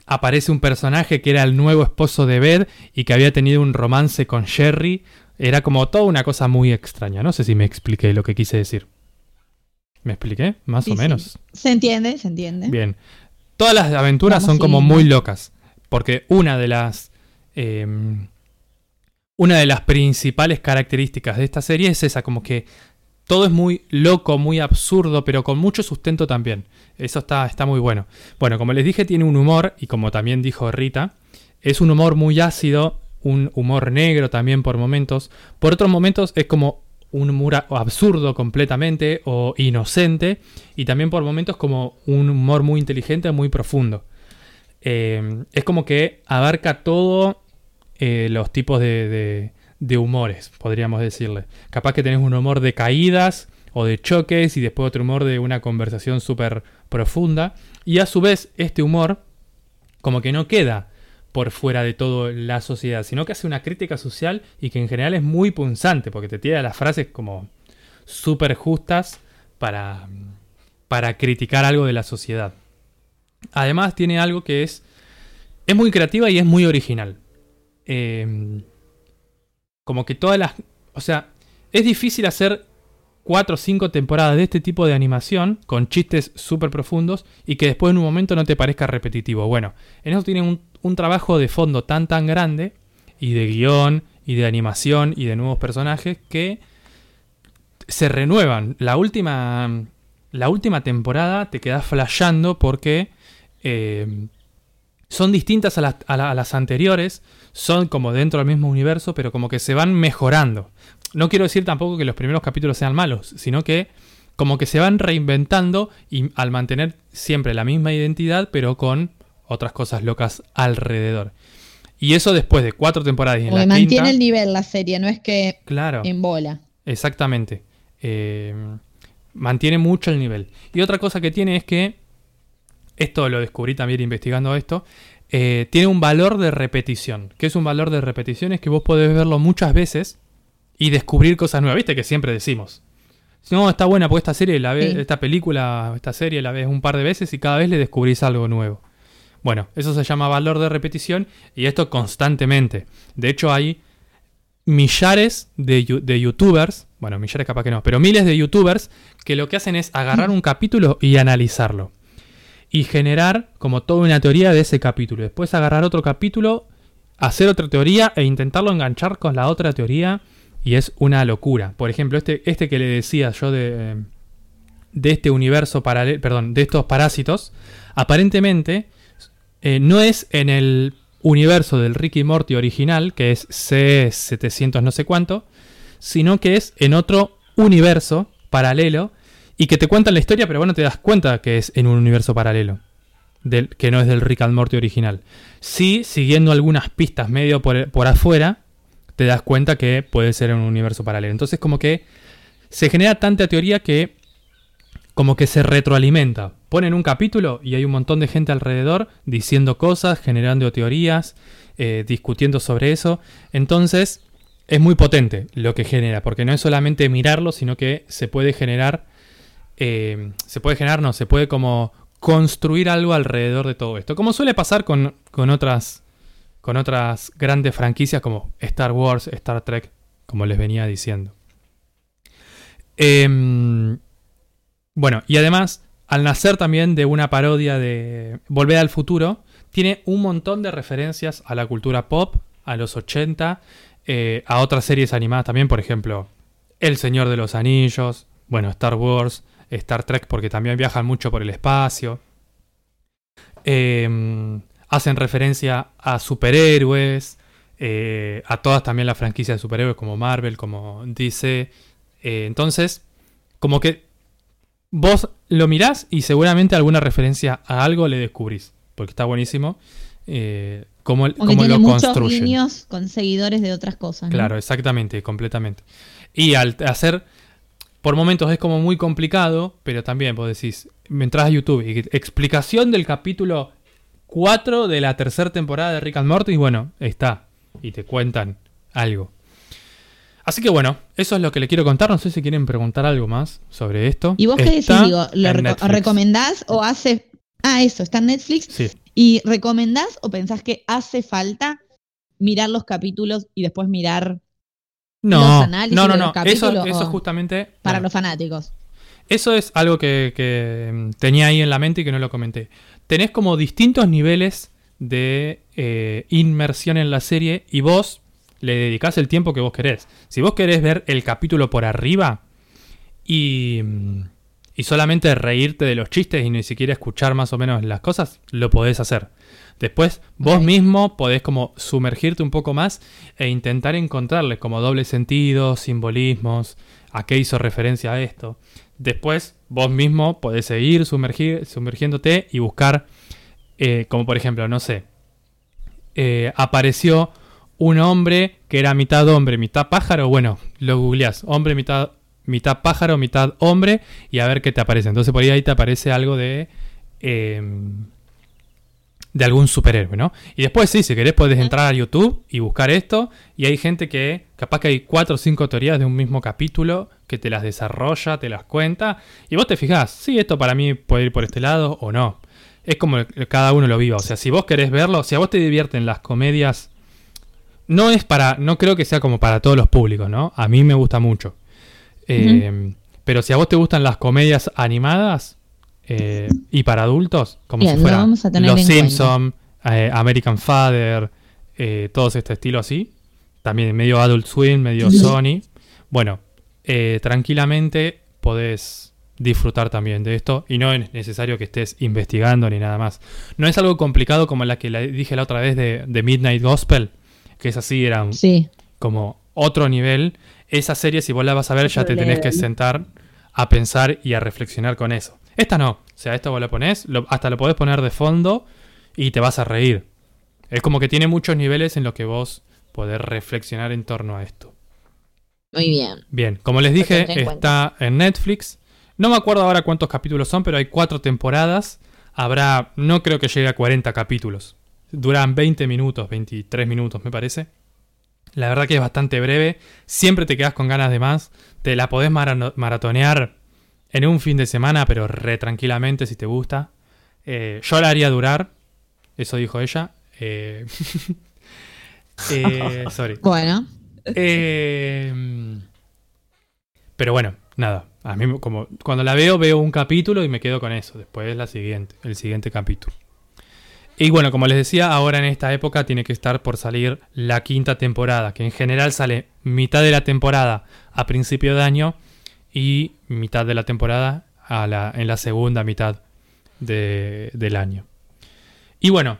aparece un personaje que era el nuevo esposo de Beth y que había tenido un romance con Jerry. Era como toda una cosa muy extraña. No sé si me expliqué lo que quise decir. ¿Me expliqué? Más Sí, o sí. menos. Se entiende, se entiende. Bien. Todas las aventuras Vamos son como muy locas. Porque una de las. eh, una de las principales características de esta serie es esa, como que todo es muy loco, muy absurdo, pero con mucho sustento también. Eso está, está muy bueno. Bueno, como les dije, tiene un humor, y como también dijo Rita, es un humor muy ácido, un humor negro también por momentos. Por otros momentos es como un humor absurdo completamente o inocente, y también por momentos como un humor muy inteligente, muy profundo. Eh, es como que abarca todo eh, los tipos de, de- de humores, podríamos decirle. Capaz que tenés un humor de caídas o de choques y después otro humor de una conversación súper profunda. Y a su vez este humor como que no queda por fuera de toda la sociedad, sino que hace una crítica social y que en general es muy punzante, porque te tira las frases como súper justas para, para criticar algo de la sociedad. además tiene algo que es, es muy creativa y es muy original. Eh, como que todas las... O sea, es difícil hacer cuatro o cinco temporadas de este tipo de animación con chistes súper profundos y que después en un momento no te parezca repetitivo. Bueno, en eso tienen un, un trabajo de fondo tan tan grande y de guion y de animación y de nuevos personajes que se renuevan. La última, la última temporada te quedas flasheando porque eh, son distintas a las, a la- a las anteriores, son como dentro del mismo universo, pero como que se van mejorando. No quiero decir tampoco que los primeros capítulos sean malos, sino que como que se van reinventando y al mantener siempre la misma identidad, pero con otras cosas locas alrededor. Y eso después de cuatro temporadas y en Porque la mantiene quinta, el nivel la serie, no es que claro. en bola. Exactamente. Eh, mantiene mucho el nivel. Y otra cosa que tiene es que, esto lo descubrí también investigando esto, eh, tiene un valor de repetición. ¿Qué es un valor de repetición? Es que vos podés verlo muchas veces y descubrir cosas nuevas. ¿Viste que siempre decimos? No, está buena porque esta serie la ves, Sí. esta película, esta serie la ves un par de veces y cada vez le descubrís algo nuevo. Bueno, eso se llama valor de repetición y esto constantemente. De hecho, hay millares de, youtubers, bueno, millares capaz que no, pero miles de youtubers que lo que hacen es agarrar un capítulo y analizarlo. Y generar como toda una teoría de ese capítulo. Después agarrar otro capítulo, hacer otra teoría e intentarlo enganchar con la otra teoría. Y es una locura. Por ejemplo, este, este que le decía yo de, de este universo paralelo, perdón, de estos parásitos, aparentemente eh, no es en el universo del Ricky Morty original, que es C700 no sé cuánto, sino que es en otro universo paralelo y que te cuentan la historia, pero bueno, te das cuenta que es en un universo paralelo, que no es del Rick and Morty original. Sí, siguiendo algunas pistas medio por, por afuera, te das cuenta que puede ser en un universo paralelo. Entonces como que se genera tanta teoría que como que se retroalimenta. Ponen un capítulo y hay un montón de gente alrededor diciendo cosas, generando teorías, eh, discutiendo sobre eso. Entonces es muy potente lo que genera, porque no es solamente mirarlo, sino que se puede generar, eh, se puede generar, no, se puede como construir algo alrededor de todo esto. Como suele pasar con, con otras, con otras grandes franquicias como Star Wars, Star Trek, como les venía diciendo. Em, bueno, y además, al nacer también de una parodia de Volver al Futuro, tiene un montón de referencias a la cultura pop, a los 80, eh, a otras series animadas también, por ejemplo, El Señor de los Anillos, bueno, Star Wars, Star Trek, porque también viajan mucho por el espacio. Em, hacen referencia a superhéroes, eh, a todas también las franquicias de superhéroes como Marvel, como DC. Eh, entonces, como que vos lo mirás y seguramente alguna referencia a algo le descubrís, porque está buenísimo eh, cómo, cómo tiene lo muchos construyen. guiños con seguidores de otras cosas. ¿no? Claro, exactamente, completamente. Y al hacer, por momentos es como muy complicado, pero también vos decís, me entras a YouTube y explicación del capítulo 4 de la tercera temporada de Rick and Morty, y bueno, está. Y te cuentan algo. Así que bueno, eso es lo que le quiero contar. No sé si quieren preguntar algo más sobre esto. ¿Y vos qué decís? Digo, ¿Lo reco- recomendás o hace... Ah, eso, está en Netflix. Sí. ¿Y recomendás o pensás que hace falta mirar los capítulos y después mirar No, los análisis no, no, de no. los capítulos Eso, eso justamente. para los fanáticos? Eso es algo que, que, mm, tenía ahí en la mente y que no lo comenté. Tenés como distintos niveles de eh, inmersión en la serie y vos le dedicás el tiempo que vos querés. Si vos querés ver el capítulo por arriba y, mm, y solamente reírte de los chistes y ni siquiera escuchar más o menos las cosas, lo podés hacer. Después vos mismo podés como sumergirte un poco más e intentar encontrarle como doble sentido, simbolismos, a qué hizo referencia a esto. Después vos mismo podés seguir sumergir, sumergiéndote y buscar, eh, como por ejemplo, no sé, eh, apareció un hombre que era mitad hombre, mitad pájaro, bueno, lo googleás, hombre, mitad, mitad pájaro, mitad hombre, y a ver qué te aparece. Entonces por ahí, ahí te aparece algo de... em, de algún superhéroe, ¿no? Y después sí, si querés podés entrar a YouTube y buscar esto. Y hay gente que, capaz que hay cuatro o cinco teorías de un mismo capítulo que te las desarrolla, te las cuenta. Y vos te fijás, sí, esto para mí puede ir por este lado o no. es como cada uno lo viva. O sea, si vos querés verlo, si a vos te divierten las comedias, no es para, no creo que sea como para todos los públicos, ¿no? A mí me gusta mucho. Eh, Pero si a vos te gustan las comedias animadas eh, y para adultos, como Bien, si lo fuera vamos a tener Los en cuenta. Simpson, eh, American Father, todos este estilo así, también medio Adult Swim, medio Sony. Bueno, eh, tranquilamente podés disfrutar también de esto y no es necesario que estés investigando ni nada más. No es algo complicado como la que la dije la otra vez de, de Midnight Gospel, que es así, era un- Sí. como otro nivel. Esa serie, si vos la vas a ver, ya te tenés que sentar a pensar y a reflexionar con eso. Esta no. O sea, esta vos la ponés, lo- hasta lo podés poner de fondo y te vas a reír. Es como que tiene muchos niveles en los que vos podés reflexionar en torno a esto. Muy bien. Bien, como les dije, en está en Netflix. No me acuerdo ahora cuántos capítulos son, pero hay cuatro temporadas. Habrá, no creo que llegue a 40 capítulos. Duran 20 minutos, 23 minutos me parece. La verdad que es bastante breve. Siempre te quedas con ganas de más. Te la podés mara- maratonear en un fin de semana, pero re tranquilamente si te gusta. Eh, yo la haría durar. Eso dijo ella. Eh, [laughs] eh, [laughs] sorry. Bueno, pero bueno, nada. A mí como cuando la veo veo un capítulo y me quedo con eso. Después la siguiente, el siguiente capítulo. Y bueno, como les decía, ahora en esta época tiene que estar por salir la quinta temporada, que en general sale mitad de la temporada a principio de año y mitad de la temporada a la, en la segunda mitad de- del año. Y bueno,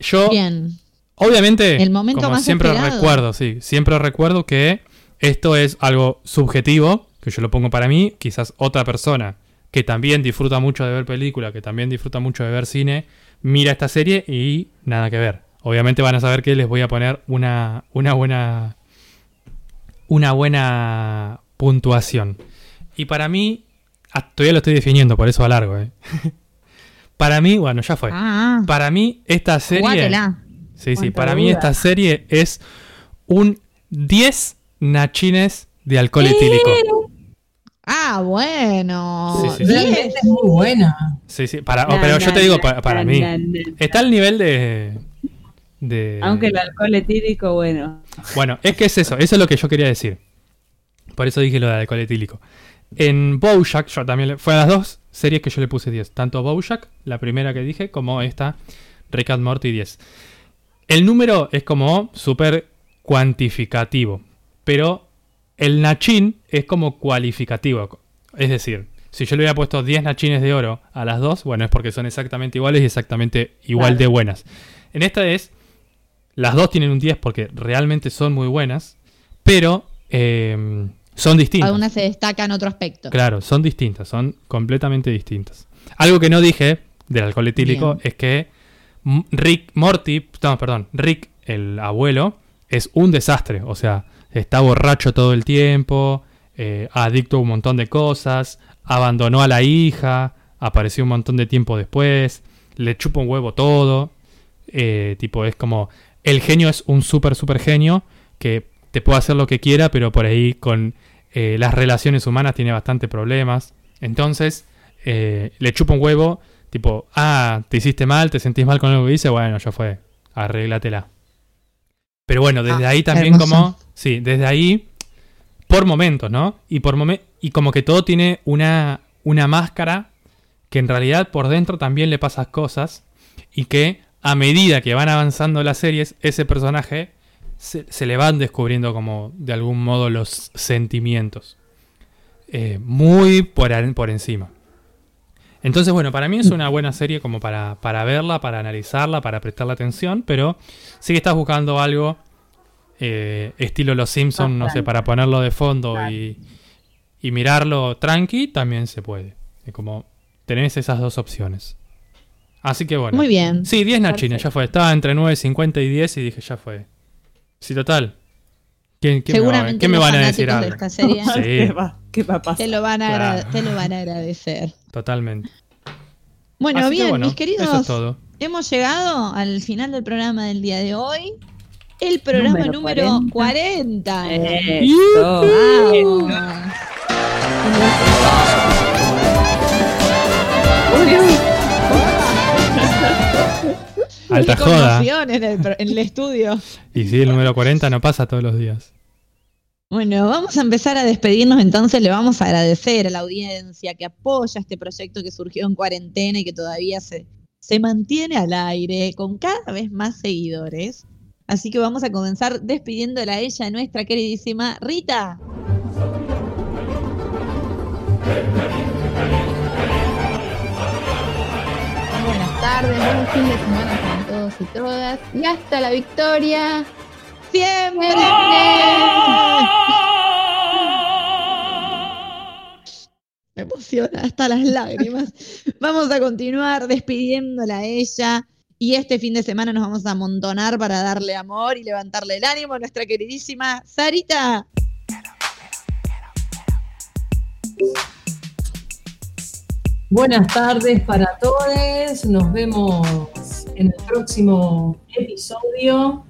yo bien. Obviamente, El momento como más siempre esperado. recuerdo, sí, siempre recuerdo que esto es algo subjetivo, que yo lo pongo para mí, quizás otra persona que también disfruta mucho de ver película, que también disfruta mucho de ver cine, mira esta serie y nada que ver. Obviamente van a saber que les voy a poner una, una buena una buena puntuación. Y para mí, ah, todavía lo estoy definiendo, por eso alargo, ¿eh? [laughs] para mí, bueno, ya fue. Ah, Para mí, esta serie. Sí, sí, para mí duda. esta serie es un 10 de alcohol etílico. Ah, bueno. Sí, sí, sí. Realmente es muy buena. Sí, sí, para, pero yo te digo, para, na, mí. na, na. Está al nivel de. de Aunque el alcohol etílico, bueno. Bueno, es que es eso, eso es lo que yo quería decir. Por eso dije lo de alcohol etílico. En Bojack, yo también le, fue a las dos series que yo le puse 10. Tanto Bojack, la primera que dije, como esta, Rick and Morty 10. El número es como súper cuantificativo, pero el nachín es como cualificativo. Es decir, si yo le hubiera puesto 10 nachines de oro a las dos, bueno, es porque son exactamente iguales y exactamente igual Claro. de buenas. En esta es, las dos tienen un 10 porque realmente son muy buenas, pero eh, son distintas. Algunas se destacan en otro aspecto. Claro, son distintas, son completamente distintas. Algo que no dije del alcohol etílico Bien. es que Rick Morty, no, perdón, Rick, el abuelo, es un desastre. O sea, está borracho todo el tiempo, eh, adicto a un montón de cosas, abandonó a la hija, apareció un montón de tiempo después, le chupa un huevo todo. eh, tipo, es como. El genio es un súper, súper genio que te puede hacer lo que quiera, pero por ahí con eh, las relaciones humanas tiene bastante problemas. Entonces, le chupa un huevo, tipo, ah, te hiciste mal, te sentís mal con lo que hice, bueno, ya fue, arréglatela. Pero bueno, desde Ah, ahí también hermoso. como, sí, desde ahí, por momentos, ¿no? Y, por momen- y como que todo tiene una, una máscara que en realidad por dentro también le pasas cosas y que a medida que van avanzando las series, ese personaje se, se le van descubriendo como de algún modo los sentimientos. Eh, muy por, por encima. Entonces, bueno, para mí es una buena serie como para, para verla, para analizarla, para prestarle atención, pero si estás buscando algo eh, estilo Los Simpsons, no sé, para ponerlo de fondo Claro. y, y mirarlo tranqui, también se puede. Es como tenés esas dos opciones. Así que bueno. Muy bien. Sí, 10 nachines, ya fue. Estaba entre 9.50 y 10 y dije, ya fue. Sí, total. ¿Quién, quién me va, Seguramente ¿qué me van a decir fanáticos de algo? esta serie [laughs] Sí. [laughs] ¿Qué va, qué va a pasar? te lo van a, Claro. te lo van a agradecer. Totalmente. Bueno, Así que bien, bueno, mis Eso queridos, es todo. hemos llegado al final del programa del día de hoy. El programa Número número 40. Eso. Vamos. Uy, uy. Alta Qué joda. el, en el estudio. Y sí, el número 40 no pasa todos los días. Bueno, vamos a empezar a despedirnos entonces. Le vamos a agradecer a la audiencia que apoya este proyecto que surgió en cuarentena y que todavía se, se mantiene al aire con cada vez más seguidores. Así que vamos a comenzar despidiéndola a ella, nuestra queridísima Rita. Buenas tardes, buen fin de semana para todos y todas. Y hasta la victoria. ¡Siempre! Me emociona hasta las lágrimas. Vamos a continuar despidiéndola a ella. Y este fin de semana nos vamos a amontonar para darle amor y levantarle el ánimo a nuestra queridísima Sarita. Buenas tardes para todos. Nos vemos en el próximo episodio.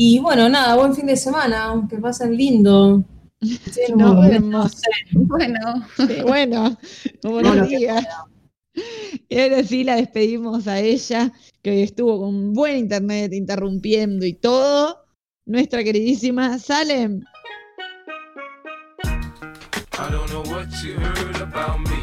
Y bueno, nada, buen fin de semana. Que pasen lindo. [laughs] Nos vemos. Bueno, Sí, bueno, [laughs] buenos días. Y ahora sí la despedimos a ella, que hoy estuvo con buen internet interrumpiendo y todo. Nuestra queridísima Salem. I don't know what you heard about me.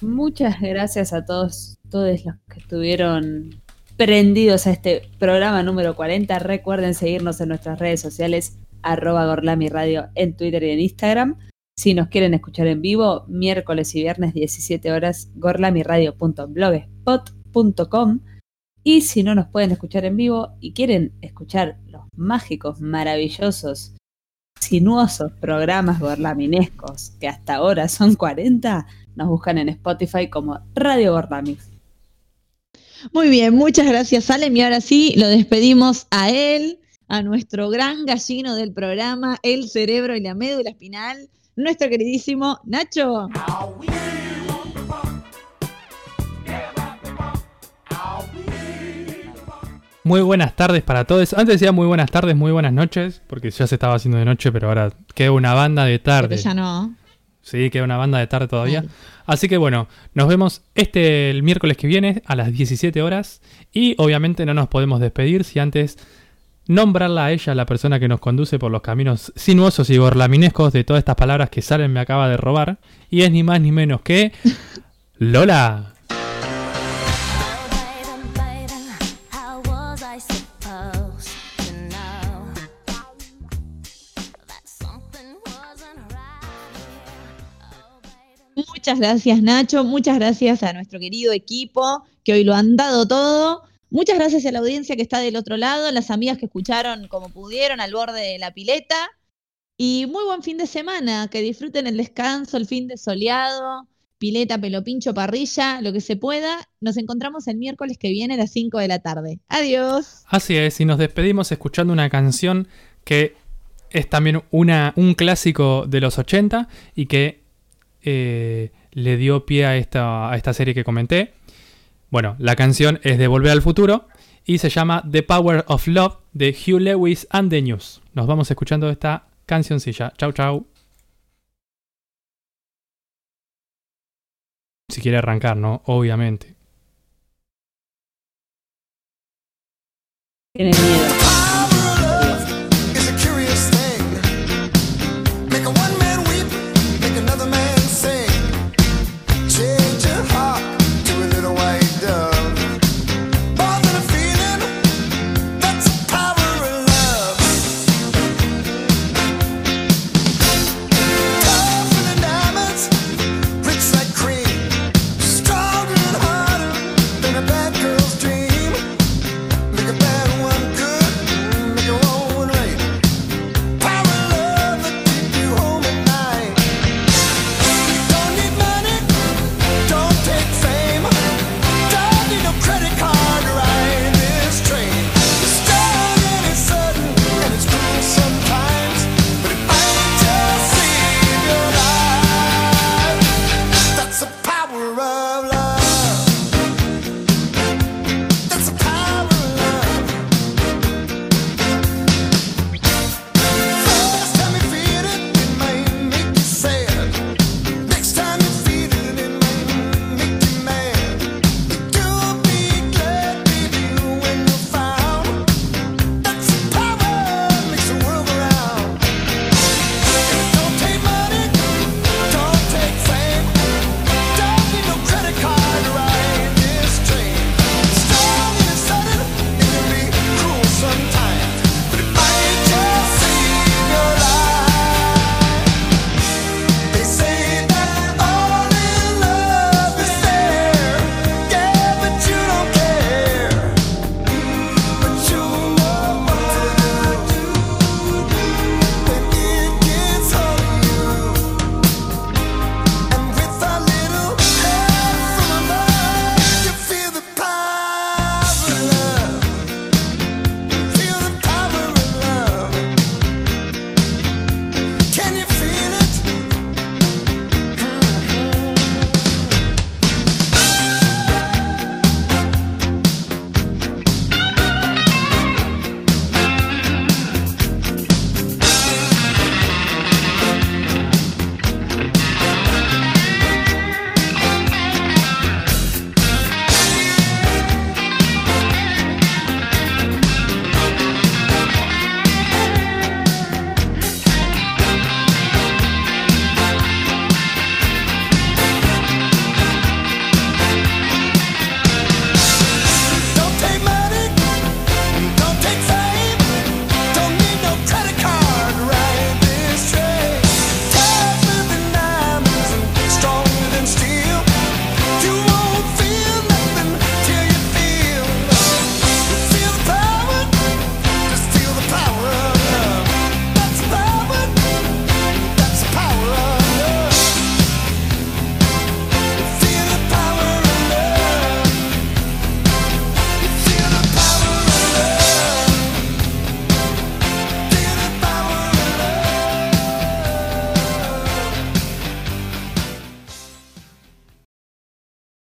Muchas gracias a todos, todos los que estuvieron prendidos a este programa número 40. Recuerden seguirnos en nuestras redes sociales, arroba Gorlami en Twitter y en Instagram. Si nos quieren escuchar en vivo, miércoles y viernes 17 horas, gorlamiradio.blogspot.com. Y si no nos pueden escuchar en vivo y quieren escuchar los mágicos, maravillosos, sinuosos programas gorlaminescos, que hasta ahora son 40, nos buscan en Spotify como Radio Gorlami. Muy bien, muchas gracias Salem. Y ahora sí, lo despedimos a él, a nuestro gran gallino del programa, el cerebro y la médula espinal, nuestro queridísimo Nacho. Muy buenas tardes para todos. Antes decía muy buenas tardes, muy buenas noches, porque ya se estaba haciendo de noche, pero ahora queda una banda de tarde. Pero ya no. Sí, queda una banda de tarde todavía. Vale. Así que bueno, nos vemos este el miércoles que viene a las 17 horas. Y obviamente no nos podemos despedir si antes nombrarla a ella, la persona que nos conduce por los caminos sinuosos y gorlaminescos de todas estas palabras que Salen me acaba de robar. Y es ni más ni menos que [laughs] Lola. Muchas gracias Nacho, muchas gracias a nuestro querido equipo que hoy lo han dado todo. Muchas gracias a la audiencia que está del otro lado, las amigas que escucharon como pudieron al borde de la pileta. Y muy buen fin de semana, que disfruten el descanso, el fin de soleado, pileta, pelo pincho, parrilla, lo que se pueda. Nos encontramos el miércoles que viene a las 5 de la tarde. Adiós. Así es, y nos despedimos escuchando una canción que es también una, un clásico de los 80 y que eh, le dio pie a esta, a esta serie que comenté. Bueno, la canción es de Volver al Futuro y se llama The Power of Love de Hugh Lewis and the News. Nos vamos escuchando esta cancioncilla. Chau, chau. Si quiere arrancar, ¿no? Obviamente. Tienen miedo.